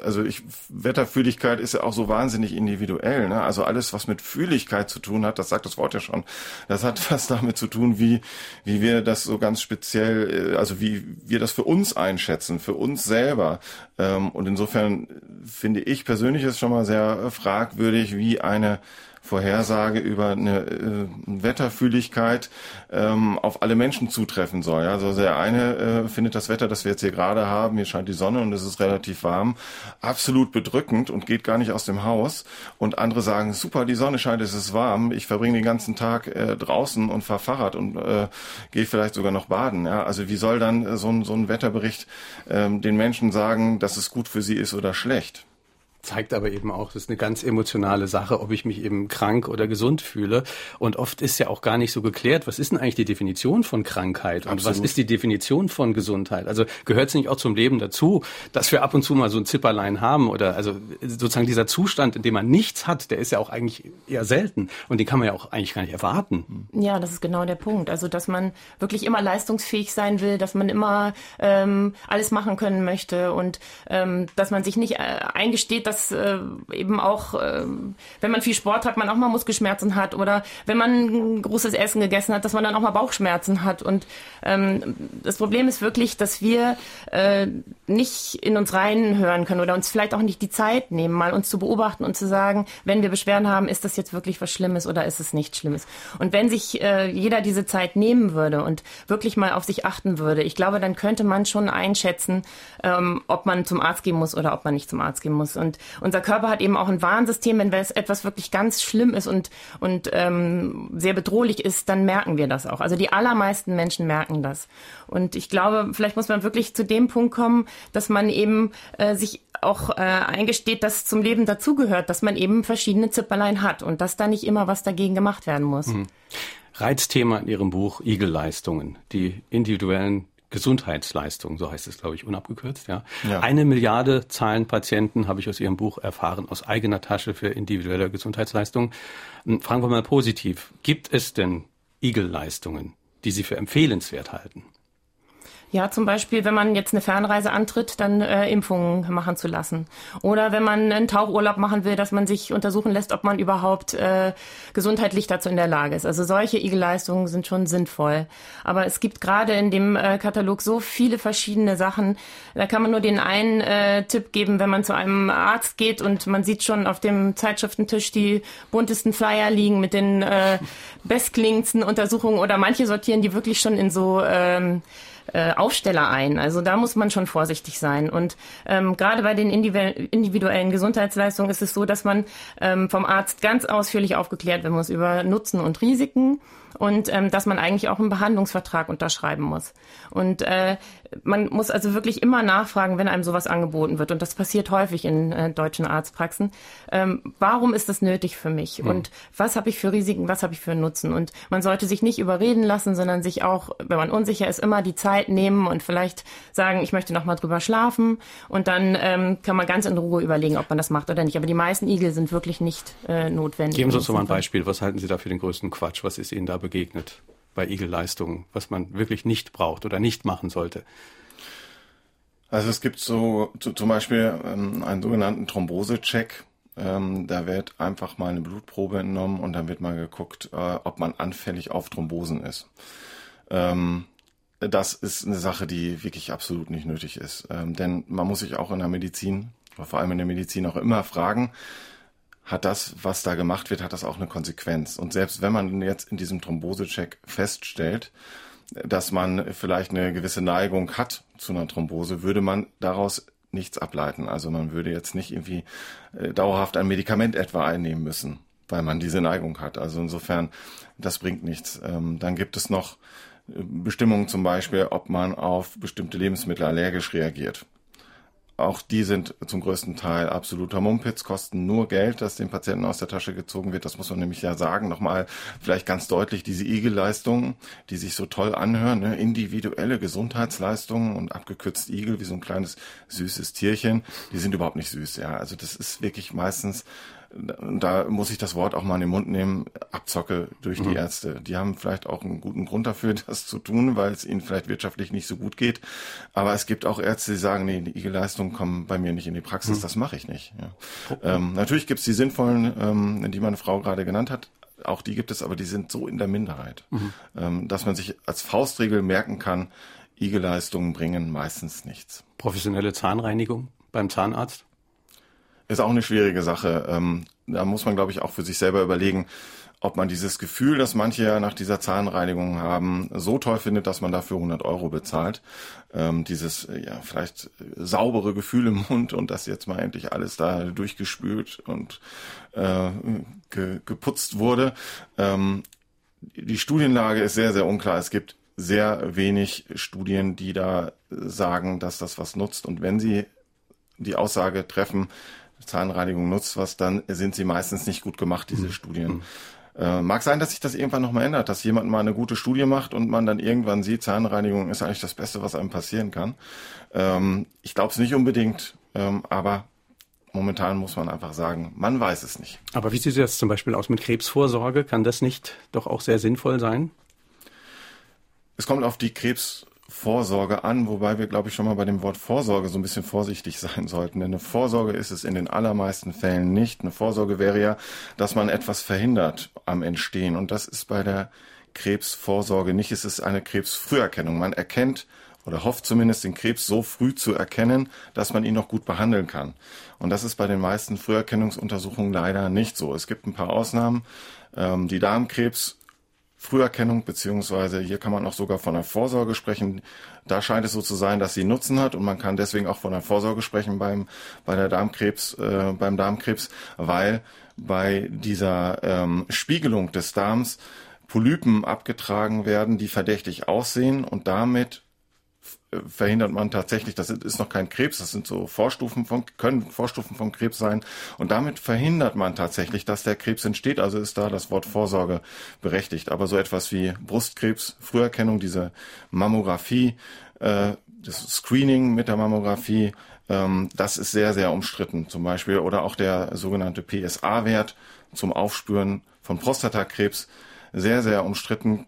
Also ich, Wetterfühligkeit ist ja auch so wahnsinnig individuell. Ne? Also alles, was mit Fühligkeit zu tun hat, das sagt das Wort ja schon. Das hat was damit zu tun, wie wie wir das so ganz speziell, äh, also wie wir das für uns einschätzen, für uns selber. Ähm, und insofern finde ich persönlich es schon mal sehr fragwürdig, wie eine Vorhersage über eine äh, Wetterfühligkeit ähm, auf alle Menschen zutreffen soll. Also der eine äh, findet das Wetter, das wir jetzt hier gerade haben, hier scheint die Sonne und es ist relativ warm, absolut bedrückend und geht gar nicht aus dem Haus. Und andere sagen, super, die Sonne scheint, es ist warm, ich verbringe den ganzen Tag äh, draußen und fahre Fahrrad und äh, gehe vielleicht sogar noch baden. Ja? Also wie soll dann so ein, so ein Wetterbericht ähm, den Menschen sagen, dass es gut für sie ist oder schlecht? Zeigt aber eben auch, das ist eine ganz emotionale Sache, ob ich mich eben krank oder gesund fühle. Und oft ist ja auch gar nicht so geklärt, was ist denn eigentlich die Definition von Krankheit und Absolut. was ist die Definition von Gesundheit? Also gehört es nicht auch zum Leben dazu, dass wir ab und zu mal so ein Zipperlein haben oder also sozusagen dieser Zustand, in dem man nichts hat, der ist ja auch eigentlich eher selten und den kann man ja auch eigentlich gar nicht erwarten. Ja, das ist genau der Punkt. Also dass man wirklich immer leistungsfähig sein will, dass man immer ähm, alles machen können möchte und ähm, dass man sich nicht äh, eingesteht, dass dass äh, eben auch, äh, wenn man viel Sport hat, man auch mal Muskelschmerzen hat oder wenn man großes Essen gegessen hat, dass man dann auch mal Bauchschmerzen hat. Und ähm, das Problem ist wirklich, dass wir äh, nicht in uns reinhören können oder uns vielleicht auch nicht die Zeit nehmen, mal uns zu beobachten und zu sagen, wenn wir Beschwerden haben, ist das jetzt wirklich was Schlimmes oder ist es nichts Schlimmes? Und wenn sich äh, jeder diese Zeit nehmen würde und wirklich mal auf sich achten würde, ich glaube, dann könnte man schon einschätzen, ähm, ob man zum Arzt gehen muss oder ob man nicht zum Arzt gehen muss. Und unser Körper hat eben auch ein Warnsystem, wenn etwas wirklich ganz schlimm ist und, und ähm, sehr bedrohlich ist, dann merken wir das auch. Also die allermeisten Menschen merken das. Und ich glaube, vielleicht muss man wirklich zu dem Punkt kommen, dass man eben äh, sich auch äh, eingesteht, dass zum Leben dazugehört, dass man eben verschiedene Zipperlein hat und dass da nicht immer was dagegen gemacht werden muss. Mhm. Reizthema in Ihrem Buch Igelleistungen, die individuellen Gesundheitsleistung, so heißt es, glaube ich, unabgekürzt. Ja. ja. Eine Milliarde zahlen Patienten, habe ich aus Ihrem Buch erfahren, aus eigener Tasche für individuelle Gesundheitsleistung. Hm, fragen wir mal positiv. Gibt es denn Igel-Leistungen, die Sie für empfehlenswert halten? Ja, zum Beispiel, wenn man jetzt eine Fernreise antritt, dann äh, Impfungen machen zu lassen. Oder wenn man einen Tauchurlaub machen will, dass man sich untersuchen lässt, ob man überhaupt äh, gesundheitlich dazu in der Lage ist. Also solche Igelleistungen sind schon sinnvoll. Aber es gibt gerade in dem äh, Katalog so viele verschiedene Sachen. Da kann man nur den einen äh, Tipp geben, wenn man zu einem Arzt geht und man sieht schon auf dem Zeitschriftentisch die buntesten Flyer liegen mit den äh, bestklingendsten Untersuchungen oder manche sortieren die wirklich schon in so ähm, äh, Aufsteller ein. Also da muss man schon vorsichtig sein. Und ähm, gerade bei den individuellen Gesundheitsleistungen ist es so, dass man ähm, vom Arzt ganz ausführlich aufgeklärt werden muss über Nutzen und Risiken und ähm, dass man eigentlich auch einen Behandlungsvertrag unterschreiben muss. Und äh, man muss also wirklich immer nachfragen, wenn einem sowas angeboten wird. Und das passiert häufig in äh, deutschen Arztpraxen. Ähm, warum ist das nötig für mich? Mhm. Und was habe ich für Risiken, was habe ich für Nutzen? Und man sollte sich nicht überreden lassen, sondern sich auch, wenn man unsicher ist, immer die Zeit nehmen und vielleicht sagen, ich möchte noch mal drüber schlafen. Und dann ähm, kann man ganz in Ruhe überlegen, ob man das macht oder nicht. Aber die meisten Igel sind wirklich nicht äh, notwendig. Geben Sie uns mal ein Beispiel. Was halten Sie da für den größten Quatsch? Was ist Ihnen da begegnet bei Igelleistungen, was man wirklich nicht braucht oder nicht machen sollte? Also es gibt so zum Beispiel ähm, einen sogenannten Thrombosecheck. Ähm, da wird einfach mal eine Blutprobe entnommen und dann wird mal geguckt, äh, ob man anfällig auf Thrombosen ist. Ähm, das ist eine Sache, die wirklich absolut nicht nötig ist. Ähm, denn man muss sich auch in der Medizin, vor allem in der Medizin auch immer fragen, hat das, was da gemacht wird, hat das auch eine Konsequenz. Und selbst wenn man jetzt in diesem Thrombosecheck feststellt, dass man vielleicht eine gewisse Neigung hat zu einer Thrombose, würde man daraus nichts ableiten. Also man würde jetzt nicht irgendwie äh, dauerhaft ein Medikament etwa einnehmen müssen, weil man diese Neigung hat. Also insofern, das bringt nichts. Ähm, dann gibt es noch äh, Bestimmungen zum Beispiel, ob man auf bestimmte Lebensmittel allergisch reagiert. Auch die sind zum größten Teil absoluter Mumpitz, kosten nur Geld, das dem Patienten aus der Tasche gezogen wird. Das muss man nämlich ja sagen. Nochmal vielleicht ganz deutlich, diese Igel-Leistungen, die sich so toll anhören, ne? individuelle Gesundheitsleistungen und abgekürzt Igel, wie so ein kleines süßes Tierchen, die sind überhaupt nicht süß. Ja, also das ist wirklich meistens da muss ich das Wort auch mal in den Mund nehmen, Abzocke durch die mhm. Ärzte. Die haben vielleicht auch einen guten Grund dafür, das zu tun, weil es ihnen vielleicht wirtschaftlich nicht so gut geht. Aber es gibt auch Ärzte, die sagen, nee, die Igelleistungen kommen bei mir nicht in die Praxis, mhm. das mache ich nicht. Ja. Ähm, natürlich gibt es die sinnvollen, ähm, die meine Frau gerade genannt hat, auch die gibt es, aber die sind so in der Minderheit, mhm. ähm, dass man sich als Faustregel merken kann, Igelleistungen bringen meistens nichts. Professionelle Zahnreinigung beim Zahnarzt? Ist auch eine schwierige Sache. Ähm, da muss man, glaube ich, auch für sich selber überlegen, ob man dieses Gefühl, das manche nach dieser Zahnreinigung haben, so toll findet, dass man dafür 100 Euro bezahlt. Ähm, dieses äh, ja vielleicht saubere Gefühl im Mund und dass jetzt mal endlich alles da durchgespült und äh, ge geputzt wurde. Ähm, die Studienlage ist sehr, sehr unklar. Es gibt sehr wenig Studien, die da sagen, dass das was nutzt. Und wenn sie die Aussage treffen, Zahnreinigung nutzt was, dann sind sie meistens nicht gut gemacht, diese mhm. Studien. Mhm. Äh, mag sein, dass sich das irgendwann nochmal ändert, dass jemand mal eine gute Studie macht und man dann irgendwann sieht, Zahnreinigung ist eigentlich das Beste, was einem passieren kann. Ähm, ich glaube es nicht unbedingt, ähm, aber momentan muss man einfach sagen, man weiß es nicht. Aber wie sieht es zum Beispiel aus mit Krebsvorsorge? Kann das nicht doch auch sehr sinnvoll sein? Es kommt auf die Krebs Vorsorge an, wobei wir, glaube ich, schon mal bei dem Wort Vorsorge so ein bisschen vorsichtig sein sollten. Denn eine Vorsorge ist es in den allermeisten Fällen nicht. Eine Vorsorge wäre ja, dass man etwas verhindert am Entstehen. Und das ist bei der Krebsvorsorge nicht. Es ist eine Krebsfrüherkennung. Man erkennt oder hofft zumindest den Krebs so früh zu erkennen, dass man ihn noch gut behandeln kann. Und das ist bei den meisten Früherkennungsuntersuchungen leider nicht so. Es gibt ein paar Ausnahmen. Ähm, die Darmkrebs Früherkennung, beziehungsweise hier kann man auch sogar von einer Vorsorge sprechen. Da scheint es so zu sein, dass sie Nutzen hat und man kann deswegen auch von einer Vorsorge sprechen beim, bei der Darmkrebs, äh, beim Darmkrebs, weil bei dieser ähm, Spiegelung des Darms Polypen abgetragen werden, die verdächtig aussehen und damit verhindert man tatsächlich, das ist noch kein Krebs, das sind so Vorstufen von, können Vorstufen von Krebs sein. Und damit verhindert man tatsächlich, dass der Krebs entsteht. Also ist da das Wort Vorsorge berechtigt. Aber so etwas wie Brustkrebs, Früherkennung, diese Mammographie, äh, das Screening mit der Mammographie, ähm, das ist sehr, sehr umstritten. Zum Beispiel, oder auch der sogenannte PSA-Wert zum Aufspüren von Prostatakrebs, sehr, sehr umstritten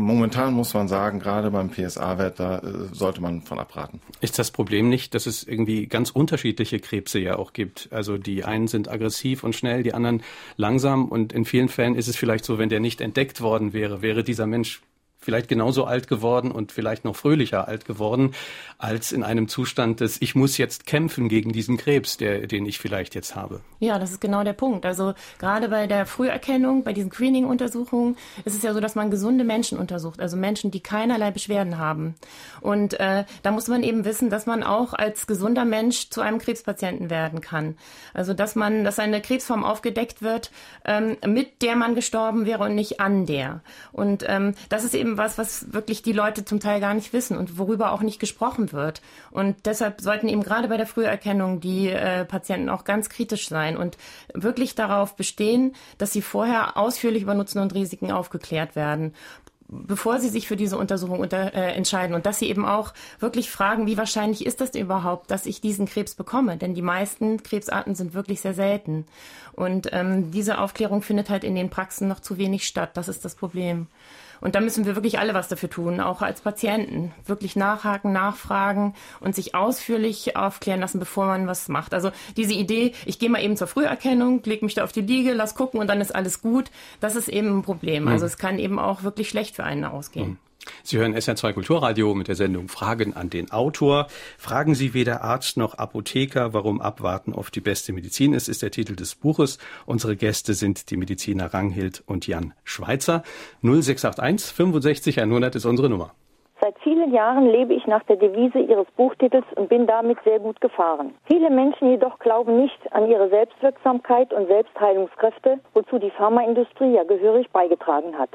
momentan muss man sagen, gerade beim PSA-Wert, da äh, sollte man von abraten. Ist das Problem nicht, dass es irgendwie ganz unterschiedliche Krebse ja auch gibt? Also die einen sind aggressiv und schnell, die anderen langsam und in vielen Fällen ist es vielleicht so, wenn der nicht entdeckt worden wäre, wäre dieser Mensch vielleicht genauso alt geworden und vielleicht noch fröhlicher alt geworden, als in einem Zustand des, ich muss jetzt kämpfen gegen diesen Krebs, der, den ich vielleicht jetzt habe. Ja, das ist genau der Punkt. Also gerade bei der Früherkennung, bei diesen Screening-Untersuchungen, ist es ja so, dass man gesunde Menschen untersucht, also Menschen, die keinerlei Beschwerden haben. Und äh, da muss man eben wissen, dass man auch als gesunder Mensch zu einem Krebspatienten werden kann. Also dass man, dass eine Krebsform aufgedeckt wird, ähm, mit der man gestorben wäre und nicht an der. Und ähm, das ist eben eben was, was wirklich die Leute zum Teil gar nicht wissen und worüber auch nicht gesprochen wird. Und deshalb sollten eben gerade bei der Früherkennung die äh, Patienten auch ganz kritisch sein und wirklich darauf bestehen, dass sie vorher ausführlich über Nutzen und Risiken aufgeklärt werden bevor sie sich für diese Untersuchung unter, äh, entscheiden und dass sie eben auch wirklich fragen, wie wahrscheinlich ist das überhaupt, dass ich diesen Krebs bekomme? Denn die meisten Krebsarten sind wirklich sehr selten. Und ähm, diese Aufklärung findet halt in den Praxen noch zu wenig statt. Das ist das Problem. Und da müssen wir wirklich alle was dafür tun, auch als Patienten. Wirklich nachhaken, nachfragen und sich ausführlich aufklären lassen, bevor man was macht. Also diese Idee, ich gehe mal eben zur Früherkennung, leg mich da auf die Liege, lass gucken und dann ist alles gut, das ist eben ein Problem. Also es kann eben auch wirklich schlecht für einen ausgehen. Sie hören SR2 Kulturradio mit der Sendung Fragen an den Autor. Fragen Sie weder Arzt noch Apotheker, warum Abwarten oft die beste Medizin ist, ist der Titel des Buches. Unsere Gäste sind die Mediziner Ranghild und Jan Schweizer. 0681 65 100 ist unsere Nummer. Seit vielen Jahren lebe ich nach der Devise Ihres Buchtitels und bin damit sehr gut gefahren. Viele Menschen jedoch glauben nicht an ihre Selbstwirksamkeit und Selbstheilungskräfte, wozu die Pharmaindustrie ja gehörig beigetragen hat.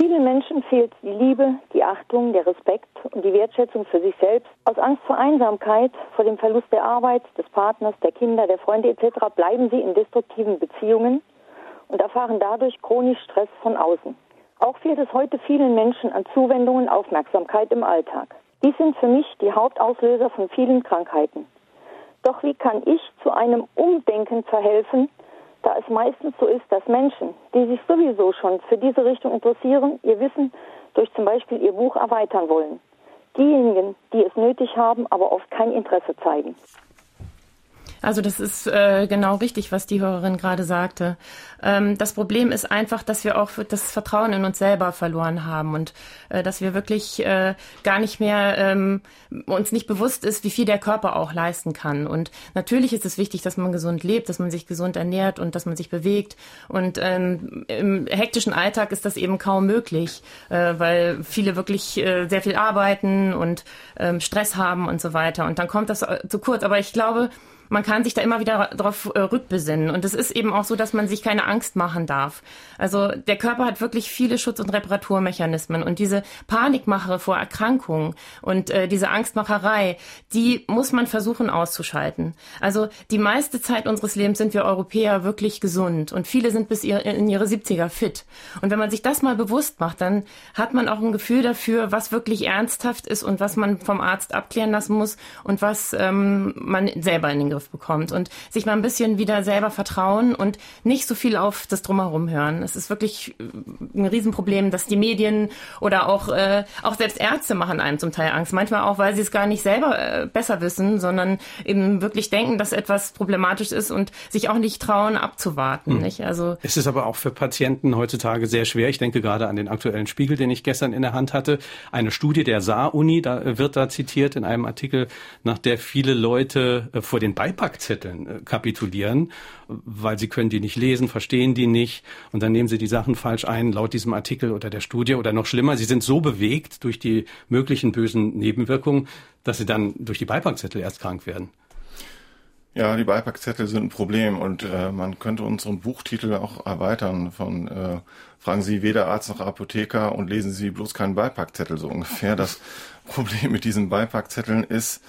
Vielen Menschen fehlt die Liebe, die Achtung, der Respekt und die Wertschätzung für sich selbst. Aus Angst vor Einsamkeit, vor dem Verlust der Arbeit, des Partners, der Kinder, der Freunde etc. bleiben sie in destruktiven Beziehungen und erfahren dadurch chronisch Stress von außen. Auch fehlt es heute vielen Menschen an Zuwendung und Aufmerksamkeit im Alltag. Dies sind für mich die Hauptauslöser von vielen Krankheiten. Doch wie kann ich zu einem Umdenken verhelfen, da es meistens so ist, dass Menschen, die sich sowieso schon für diese Richtung interessieren, ihr Wissen durch zum Beispiel ihr Buch erweitern wollen. Diejenigen, die es nötig haben, aber oft kein Interesse zeigen. Also das ist äh, genau richtig, was die Hörerin gerade sagte. Ähm, das Problem ist einfach, dass wir auch das Vertrauen in uns selber verloren haben und äh, dass wir wirklich äh, gar nicht mehr ähm, uns nicht bewusst ist, wie viel der Körper auch leisten kann. Und natürlich ist es wichtig, dass man gesund lebt, dass man sich gesund ernährt und dass man sich bewegt. Und ähm, im hektischen Alltag ist das eben kaum möglich, äh, weil viele wirklich äh, sehr viel arbeiten und ähm, Stress haben und so weiter. Und dann kommt das äh, zu kurz. Aber ich glaube, man kann sich da immer wieder darauf äh, rückbesinnen. Und es ist eben auch so, dass man sich keine Angst machen darf. Also der Körper hat wirklich viele Schutz- und Reparaturmechanismen. Und diese Panikmache vor Erkrankungen und äh, diese Angstmacherei, die muss man versuchen auszuschalten. Also die meiste Zeit unseres Lebens sind wir Europäer wirklich gesund. Und viele sind bis ihr, in ihre 70er fit. Und wenn man sich das mal bewusst macht, dann hat man auch ein Gefühl dafür, was wirklich ernsthaft ist und was man vom Arzt abklären lassen muss und was ähm, man selber in den Griff Griff bekommt und sich mal ein bisschen wieder selber vertrauen und nicht so viel auf das Drumherum hören. Es ist wirklich äh, ein Riesenproblem, dass die Medien oder auch, äh, auch selbst Ärzte machen einem zum Teil Angst. Manchmal auch, weil sie es gar nicht selber äh, besser wissen, sondern eben wirklich denken, dass etwas problematisch ist und sich auch nicht trauen, abzuwarten. Hm. Nicht? Also es ist aber auch für Patienten heutzutage sehr schwer. Ich denke gerade an den aktuellen Spiegel, den ich gestern in der Hand hatte. Eine Studie der Saar-Uni, da wird da zitiert in einem Artikel, nach der viele Leute äh, vor den Beipackzetteln äh, kapitulieren, weil sie können die nicht lesen, verstehen die nicht und dann nehmen sie die Sachen falsch ein, laut diesem Artikel oder der Studie oder noch schlimmer, sie sind so bewegt durch die möglichen bösen Nebenwirkungen, dass sie dann durch die Beipackzettel erst krank werden. Ja, die Beipackzettel sind ein Problem und äh, man könnte unseren Buchtitel auch erweitern von äh, Fragen Sie weder Arzt noch Apotheker und lesen Sie bloß keinen Beipackzettel so ungefähr. Das Problem mit diesen Beipackzetteln ist,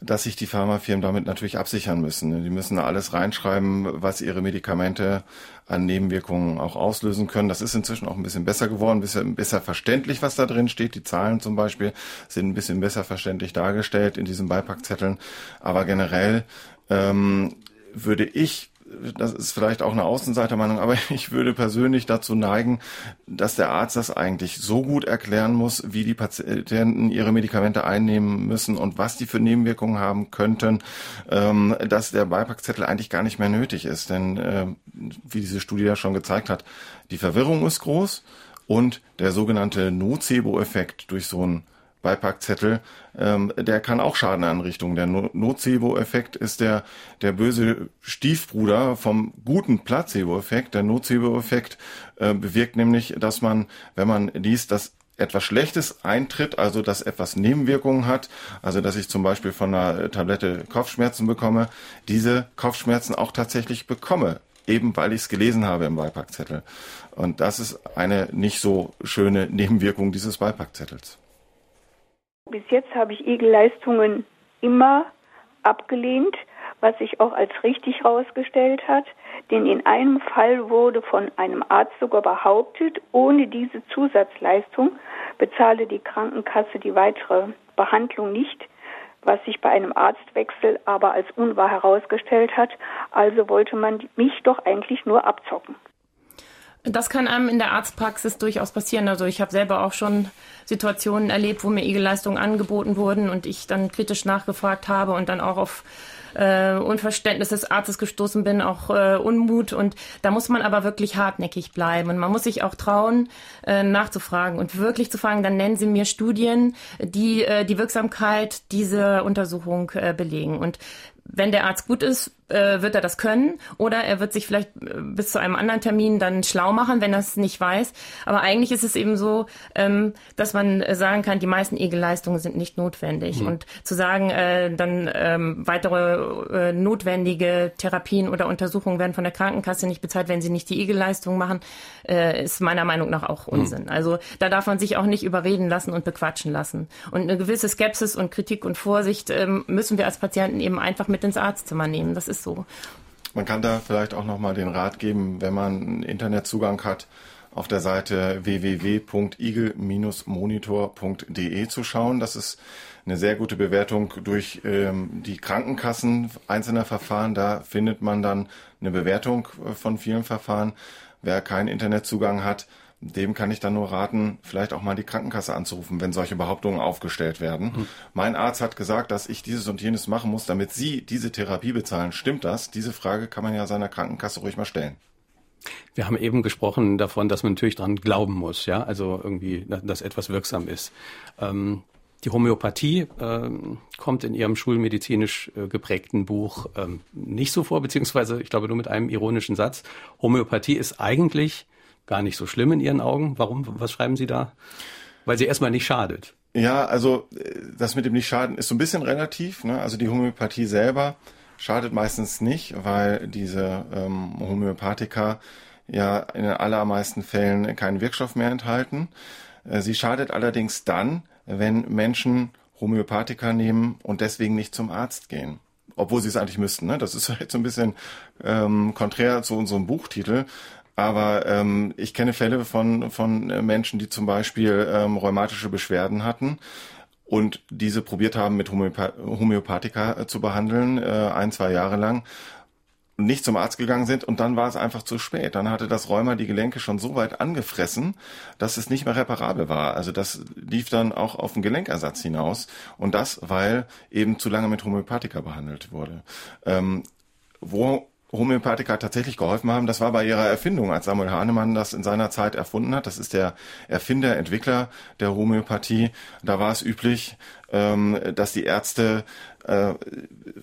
dass sich die Pharmafirmen damit natürlich absichern müssen. Die müssen alles reinschreiben, was ihre Medikamente an Nebenwirkungen auch auslösen können. Das ist inzwischen auch ein bisschen besser geworden, ein bisschen besser verständlich, was da drin steht. Die Zahlen zum Beispiel sind ein bisschen besser verständlich dargestellt in diesen Beipackzetteln. Aber generell ähm, würde ich das ist vielleicht auch eine Außenseitermeinung, aber ich würde persönlich dazu neigen, dass der Arzt das eigentlich so gut erklären muss, wie die Patienten ihre Medikamente einnehmen müssen und was die für Nebenwirkungen haben könnten, ähm, dass der Beipackzettel eigentlich gar nicht mehr nötig ist. Denn äh, wie diese Studie ja schon gezeigt hat, die Verwirrung ist groß und der sogenannte Nocebo-Effekt durch so ein Beipackzettel, ähm, der kann auch Schaden anrichten. Der no Nocebo-Effekt ist der, der böse Stiefbruder vom guten Placebo-Effekt. Der Nocebo-Effekt äh, bewirkt nämlich, dass man, wenn man liest, dass etwas Schlechtes eintritt, also dass etwas Nebenwirkungen hat, also dass ich zum Beispiel von einer Tablette Kopfschmerzen bekomme, diese Kopfschmerzen auch tatsächlich bekomme, eben weil ich es gelesen habe im Beipackzettel. Und das ist eine nicht so schöne Nebenwirkung dieses Beipackzettels. Bis jetzt habe ich Igelleistungen immer abgelehnt, was sich auch als richtig herausgestellt hat. Denn in einem Fall wurde von einem Arzt sogar behauptet, ohne diese Zusatzleistung bezahle die Krankenkasse die weitere Behandlung nicht, was sich bei einem Arztwechsel aber als unwahr herausgestellt hat. Also wollte man mich doch eigentlich nur abzocken. Das kann einem in der Arztpraxis durchaus passieren. Also ich habe selber auch schon Situationen erlebt, wo mir Igelleistungen angeboten wurden und ich dann kritisch nachgefragt habe und dann auch auf äh, Unverständnis des Arztes gestoßen bin, auch äh, Unmut. Und da muss man aber wirklich hartnäckig bleiben. Und man muss sich auch trauen, äh, nachzufragen und wirklich zu fragen, dann nennen Sie mir Studien, die äh, die Wirksamkeit dieser Untersuchung äh, belegen. Und wenn der Arzt gut ist, äh, wird er das können oder er wird sich vielleicht äh, bis zu einem anderen Termin dann schlau machen, wenn er es nicht weiß. Aber eigentlich ist es eben so, ähm, dass man sagen kann, die meisten Egelleistungen sind nicht notwendig. Mhm. Und zu sagen, äh, dann ähm, weitere äh, notwendige Therapien oder Untersuchungen werden von der Krankenkasse nicht bezahlt, wenn sie nicht die Egelleistung machen, äh, ist meiner Meinung nach auch Unsinn. Mhm. Also da darf man sich auch nicht überreden lassen und bequatschen lassen. Und eine gewisse Skepsis und Kritik und Vorsicht ähm, müssen wir als Patienten eben einfach mit ins Arztzimmer nehmen. Das ist ist so. Man kann da vielleicht auch nochmal den Rat geben, wenn man Internetzugang hat, auf der Seite www.igel-monitor.de zu schauen. Das ist eine sehr gute Bewertung durch ähm, die Krankenkassen einzelner Verfahren. Da findet man dann eine Bewertung äh, von vielen Verfahren. Wer keinen Internetzugang hat, dem kann ich dann nur raten, vielleicht auch mal die Krankenkasse anzurufen, wenn solche Behauptungen aufgestellt werden. Mhm. Mein Arzt hat gesagt, dass ich dieses und jenes machen muss, damit Sie diese Therapie bezahlen. Stimmt das? Diese Frage kann man ja seiner Krankenkasse ruhig mal stellen. Wir haben eben gesprochen davon, dass man natürlich dran glauben muss, ja, also irgendwie, dass etwas wirksam ist. Ähm, die Homöopathie ähm, kommt in Ihrem schulmedizinisch äh, geprägten Buch ähm, nicht so vor, beziehungsweise ich glaube nur mit einem ironischen Satz. Homöopathie ist eigentlich gar nicht so schlimm in Ihren Augen? Warum? Was schreiben Sie da? Weil sie erstmal nicht schadet. Ja, also äh, das mit dem nicht schaden ist so ein bisschen relativ. Ne? Also die Homöopathie selber schadet meistens nicht, weil diese ähm, Homöopathika ja in den allermeisten Fällen keinen Wirkstoff mehr enthalten. Äh, sie schadet allerdings dann, wenn Menschen Homöopathika nehmen und deswegen nicht zum Arzt gehen obwohl sie es eigentlich müssten. Ne? Das ist halt so ein bisschen ähm, konträr zu unserem Buchtitel. Aber ähm, ich kenne Fälle von, von Menschen, die zum Beispiel ähm, rheumatische Beschwerden hatten und diese probiert haben, mit Homöopath Homöopathika äh, zu behandeln, äh, ein, zwei Jahre lang nicht zum Arzt gegangen sind und dann war es einfach zu spät. Dann hatte das Rheuma die Gelenke schon so weit angefressen, dass es nicht mehr reparabel war. Also das lief dann auch auf den Gelenkersatz hinaus und das, weil eben zu lange mit Homöopathika behandelt wurde. Ähm, wo Homöopathika tatsächlich geholfen haben, das war bei ihrer Erfindung, als Samuel Hahnemann das in seiner Zeit erfunden hat. Das ist der Erfinder, Entwickler der Homöopathie. Da war es üblich, ähm, dass die Ärzte äh,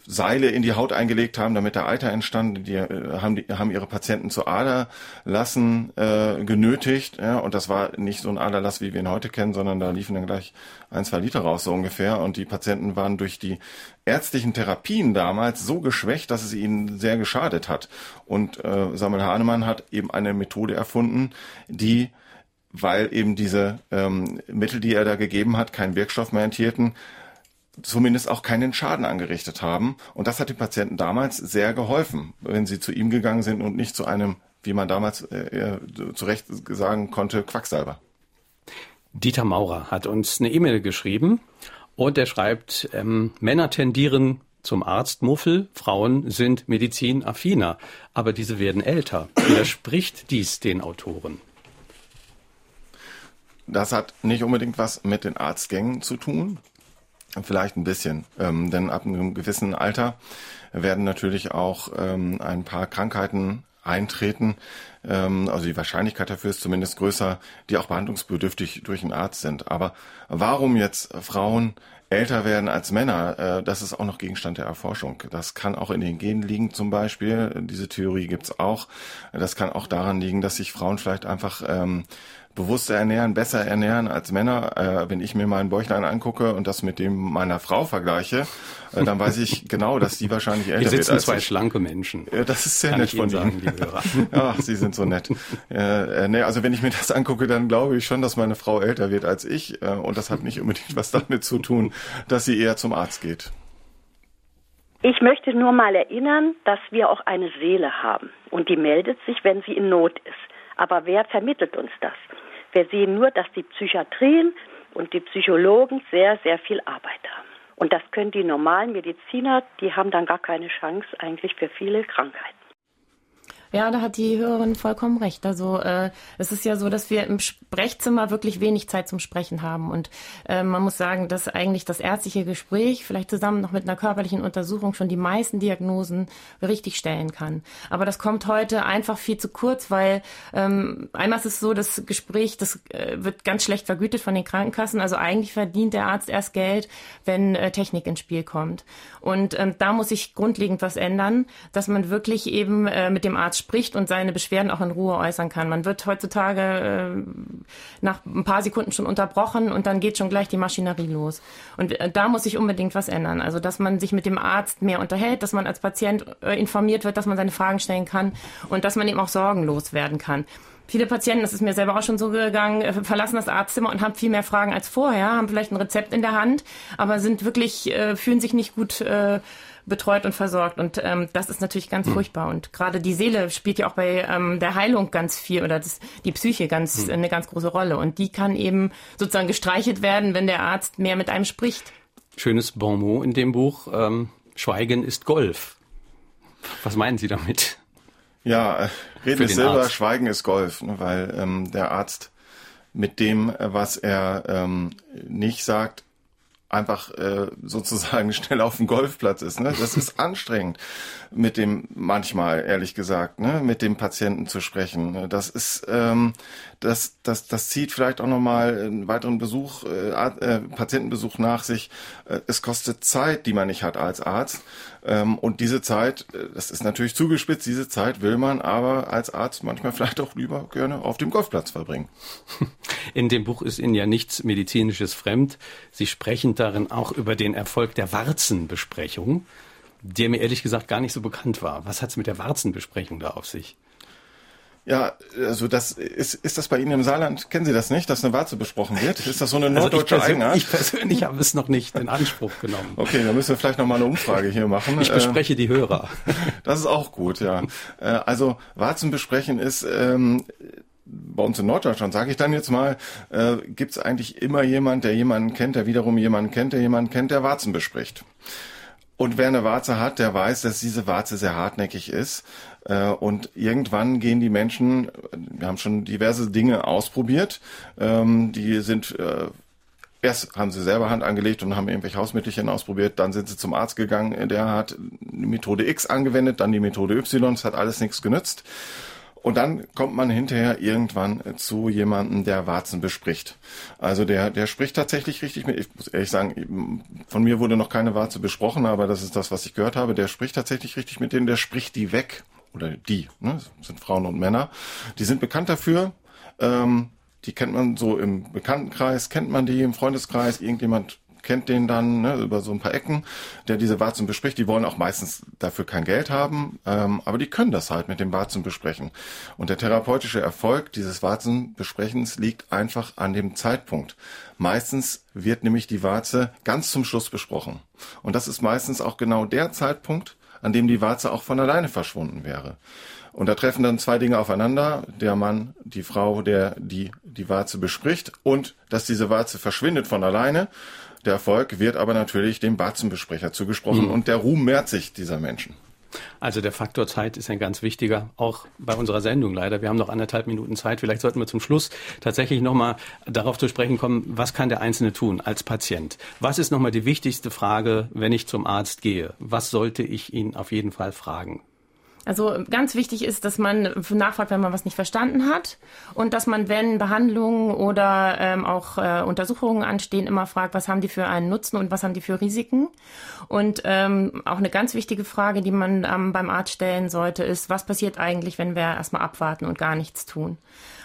Seile in die Haut eingelegt haben, damit der Eiter entstand. Die, äh, haben, die haben ihre Patienten zu Aderlassen äh, genötigt. Ja, und das war nicht so ein Aderlass, wie wir ihn heute kennen, sondern da liefen dann gleich ein, zwei Liter raus, so ungefähr. Und die Patienten waren durch die ärztlichen Therapien damals so geschwächt, dass es ihnen sehr geschadet hat. Und äh, Samuel Hahnemann hat eben eine Methode erfunden, die weil eben diese ähm, Mittel, die er da gegeben hat, keinen Wirkstoff mehr enthielten, zumindest auch keinen Schaden angerichtet haben. Und das hat den Patienten damals sehr geholfen, wenn sie zu ihm gegangen sind und nicht zu einem, wie man damals äh, zu Recht sagen konnte, Quacksalber. Dieter Maurer hat uns eine E-Mail geschrieben und er schreibt, ähm, Männer tendieren zum Arztmuffel, Frauen sind medizinaffiner, aber diese werden älter. Widerspricht dies den Autoren? Das hat nicht unbedingt was mit den Arztgängen zu tun. Vielleicht ein bisschen, ähm, denn ab einem gewissen Alter werden natürlich auch ähm, ein paar Krankheiten eintreten. Ähm, also die Wahrscheinlichkeit dafür ist zumindest größer, die auch behandlungsbedürftig durch einen Arzt sind. Aber warum jetzt Frauen älter werden als Männer, äh, das ist auch noch Gegenstand der Erforschung. Das kann auch in den Genen liegen zum Beispiel. Diese Theorie gibt's auch. Das kann auch daran liegen, dass sich Frauen vielleicht einfach ähm, bewusster ernähren, besser ernähren als Männer. Äh, wenn ich mir meinen Bäuchlein angucke und das mit dem meiner Frau vergleiche, äh, dann weiß ich genau, dass die wahrscheinlich älter Hier sitzen wird als zwei ich. schlanke Menschen. Ja, das ist sehr Kann nett ich Ihnen von sagen, Ihnen. Ach, Sie sind so nett. Äh, äh, nee, also wenn ich mir das angucke, dann glaube ich schon, dass meine Frau älter wird als ich. Äh, und das hat nicht unbedingt was damit zu tun, dass sie eher zum Arzt geht. Ich möchte nur mal erinnern, dass wir auch eine Seele haben und die meldet sich, wenn sie in Not ist. Aber wer vermittelt uns das? Wir sehen nur, dass die Psychiatrien und die Psychologen sehr, sehr viel Arbeit haben. Und das können die normalen Mediziner, die haben dann gar keine Chance eigentlich für viele Krankheiten. Ja, da hat die Hörerin vollkommen recht. Also äh, es ist ja so, dass wir im Sprechzimmer wirklich wenig Zeit zum Sprechen haben. Und äh, man muss sagen, dass eigentlich das ärztliche Gespräch vielleicht zusammen noch mit einer körperlichen Untersuchung schon die meisten Diagnosen richtig stellen kann. Aber das kommt heute einfach viel zu kurz, weil ähm, einmal ist es so, das Gespräch, das äh, wird ganz schlecht vergütet von den Krankenkassen. Also eigentlich verdient der Arzt erst Geld, wenn äh, Technik ins Spiel kommt. Und ähm, da muss sich grundlegend was ändern, dass man wirklich eben äh, mit dem Arzt spricht und seine Beschwerden auch in Ruhe äußern kann. Man wird heutzutage äh, nach ein paar Sekunden schon unterbrochen und dann geht schon gleich die Maschinerie los. Und äh, da muss sich unbedingt was ändern. Also, dass man sich mit dem Arzt mehr unterhält, dass man als Patient äh, informiert wird, dass man seine Fragen stellen kann und dass man eben auch sorgenlos werden kann. Viele Patienten, das ist mir selber auch schon so gegangen, äh, verlassen das Arztzimmer und haben viel mehr Fragen als vorher, haben vielleicht ein Rezept in der Hand, aber sind wirklich, äh, fühlen sich nicht gut äh, betreut und versorgt. Und ähm, das ist natürlich ganz Hm. furchtbar. Und gerade die Seele spielt ja auch bei ähm, der Heilung ganz viel oder das, die Psyche ganz Hm. eine ganz große Rolle. Und die kann eben sozusagen gestreichelt werden, wenn der Arzt mehr mit einem spricht. Schönes Bonmot in dem Buch. Ähm, Schweigen ist Golf. Was meinen Sie damit? Ja, äh, Reden den ist Silber, Arzt. Schweigen ist Golf, ne, weil ähm, der Arzt mit dem, äh, was er ähm, nicht sagt, einfach äh, sozusagen schnell auf dem Golfplatz ist. Ne? Das ist anstrengend, mit dem manchmal, ehrlich gesagt, ne, mit dem Patienten zu sprechen. Ne? Das ist, ähm, das, das, das zieht vielleicht auch nochmal einen weiteren Besuch, äh, äh, Patientenbesuch nach sich. Äh, es kostet Zeit, die man nicht hat als Arzt. Ähm, und diese Zeit, äh, das ist natürlich zugespitzt, diese Zeit will man aber als Arzt manchmal vielleicht auch lieber gerne auf dem Golfplatz verbringen. In dem Buch ist Ihnen ja nichts Medizinisches fremd. Sie sprechen darin auch über den Erfolg der Warzenbesprechung, der mir ehrlich gesagt gar nicht so bekannt war. Was hat es mit der Warzenbesprechung da auf sich? Ja, also das ist, ist das bei Ihnen im Saarland, kennen Sie das nicht, dass eine Warze besprochen wird? Ist das so eine Also ich, norddeutsche Eigenart? ich persönlich habe es noch nicht in Anspruch genommen. Okay, dann müssen wir vielleicht noch mal eine Umfrage hier machen. Ich Äh, bespreche die Hörer. Das ist auch gut, ja. Äh, Also Warzen besprechen ist ähm, bei uns in Norddeutschland, sage ich dann jetzt mal, äh, gibt es eigentlich immer jemand, der jemanden kennt, der wiederum jemanden kennt, der jemanden kennt, der Warzen bespricht. Und wer eine Warze hat, der weiß, dass diese Warze sehr hartnäckig ist. Äh, Und irgendwann gehen die Menschen, wir haben schon diverse Dinge ausprobiert, ähm, die sind äh, Erst haben sie selber Hand angelegt und haben irgendwelche Hausmittelchen ausprobiert, dann sind sie zum Arzt gegangen, der hat die Methode X angewendet, dann die Methode Y, es hat alles nichts genützt. Und dann kommt man hinterher irgendwann zu jemandem, der Warzen bespricht. Also der, der spricht tatsächlich richtig mit. Ich muss ehrlich sagen, von mir wurde noch keine Warze besprochen, aber das ist das, was ich gehört habe. Der spricht tatsächlich richtig mit denen, der spricht die weg. Oder die, ne? das sind Frauen und Männer. Die sind bekannt dafür. Ähm, die kennt man so im Bekanntenkreis, kennt man die im Freundeskreis, irgendjemand kennt den dann ne, über so ein paar Ecken, der diese Warzen bespricht. Die wollen auch meistens dafür kein Geld haben, ähm, aber die können das halt mit dem Warzen besprechen. Und der therapeutische Erfolg dieses Warzenbesprechens liegt einfach an dem Zeitpunkt. Meistens wird nämlich die Warze ganz zum Schluss besprochen. Und das ist meistens auch genau der Zeitpunkt, an dem die Warze auch von alleine verschwunden wäre. Und da treffen dann zwei Dinge aufeinander. Der Mann, die Frau, der die, die Warze bespricht und dass diese Warze verschwindet von alleine. Der Erfolg wird aber natürlich dem Warzenbesprecher zugesprochen mhm. und der Ruhm mehrt sich dieser Menschen. Also der Faktor Zeit ist ein ganz wichtiger, auch bei unserer Sendung leider. Wir haben noch anderthalb Minuten Zeit. Vielleicht sollten wir zum Schluss tatsächlich nochmal darauf zu sprechen kommen, was kann der Einzelne tun als Patient? Was ist nochmal die wichtigste Frage, wenn ich zum Arzt gehe? Was sollte ich ihn auf jeden Fall fragen? Also ganz wichtig ist, dass man nachfragt, wenn man was nicht verstanden hat und dass man, wenn Behandlungen oder ähm, auch äh, Untersuchungen anstehen, immer fragt, was haben die für einen Nutzen und was haben die für Risiken. Und ähm, auch eine ganz wichtige Frage, die man ähm, beim Arzt stellen sollte, ist, was passiert eigentlich, wenn wir erstmal abwarten und gar nichts tun.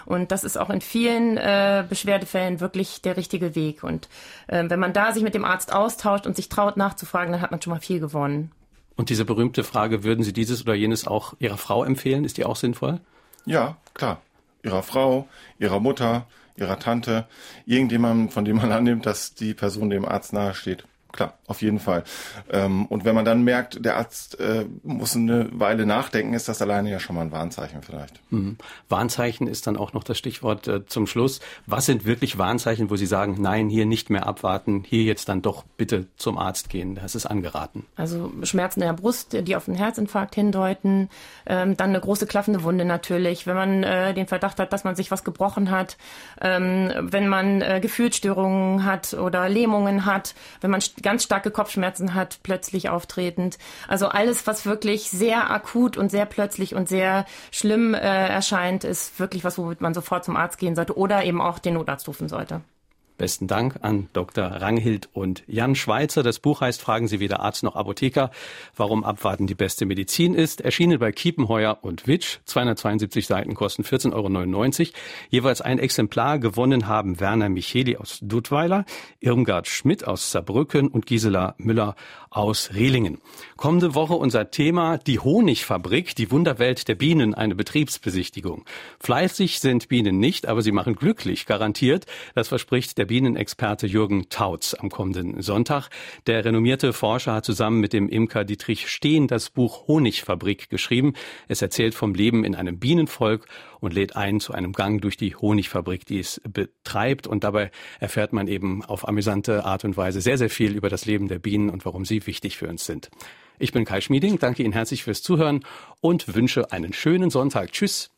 Und das ist auch in vielen äh, Beschwerdefällen wirklich der richtige Weg. Und äh, wenn man da sich mit dem Arzt austauscht und sich traut nachzufragen, dann hat man schon mal viel gewonnen. Und diese berühmte Frage, würden Sie dieses oder jenes auch Ihrer Frau empfehlen? Ist die auch sinnvoll? Ja, klar. Ihrer Frau, Ihrer Mutter, Ihrer Tante, irgendjemandem, von dem man annimmt, dass die Person dem Arzt nahesteht klar, auf jeden Fall. Ähm, und wenn man dann merkt, der Arzt äh, muss eine Weile nachdenken, ist das alleine ja schon mal ein Warnzeichen vielleicht. Mhm. Warnzeichen ist dann auch noch das Stichwort äh, zum Schluss. Was sind wirklich Warnzeichen, wo Sie sagen, nein, hier nicht mehr abwarten, hier jetzt dann doch bitte zum Arzt gehen? Das ist angeraten. Also Schmerzen in der Brust, die auf einen Herzinfarkt hindeuten, ähm, dann eine große klaffende Wunde natürlich, wenn man äh, den Verdacht hat, dass man sich was gebrochen hat, ähm, wenn man äh, Gefühlsstörungen hat oder Lähmungen hat, wenn man ganz starke Kopfschmerzen hat, plötzlich auftretend. Also alles, was wirklich sehr akut und sehr plötzlich und sehr schlimm äh, erscheint, ist wirklich was, womit man sofort zum Arzt gehen sollte oder eben auch den Notarzt rufen sollte. Besten Dank an Dr. Ranghild und Jan Schweizer. Das Buch heißt Fragen Sie weder Arzt noch Apotheker, warum Abwarten die beste Medizin ist. Erschienen bei Kiepenheuer und Witsch. 272 Seiten kosten 14,99 Euro. Jeweils ein Exemplar gewonnen haben Werner Micheli aus Duttweiler, Irmgard Schmidt aus Saarbrücken und Gisela Müller aus Rehlingen. Kommende Woche unser Thema die Honigfabrik, die Wunderwelt der Bienen, eine Betriebsbesichtigung. Fleißig sind Bienen nicht, aber sie machen glücklich, garantiert. Das verspricht der Bienenexperte Jürgen Tautz am kommenden Sonntag. Der renommierte Forscher hat zusammen mit dem Imker Dietrich Steen das Buch Honigfabrik geschrieben. Es erzählt vom Leben in einem Bienenvolk und lädt ein zu einem Gang durch die Honigfabrik, die es betreibt. Und dabei erfährt man eben auf amüsante Art und Weise sehr, sehr viel über das Leben der Bienen und warum sie wichtig für uns sind. Ich bin Kai Schmieding, danke Ihnen herzlich fürs Zuhören und wünsche einen schönen Sonntag. Tschüss.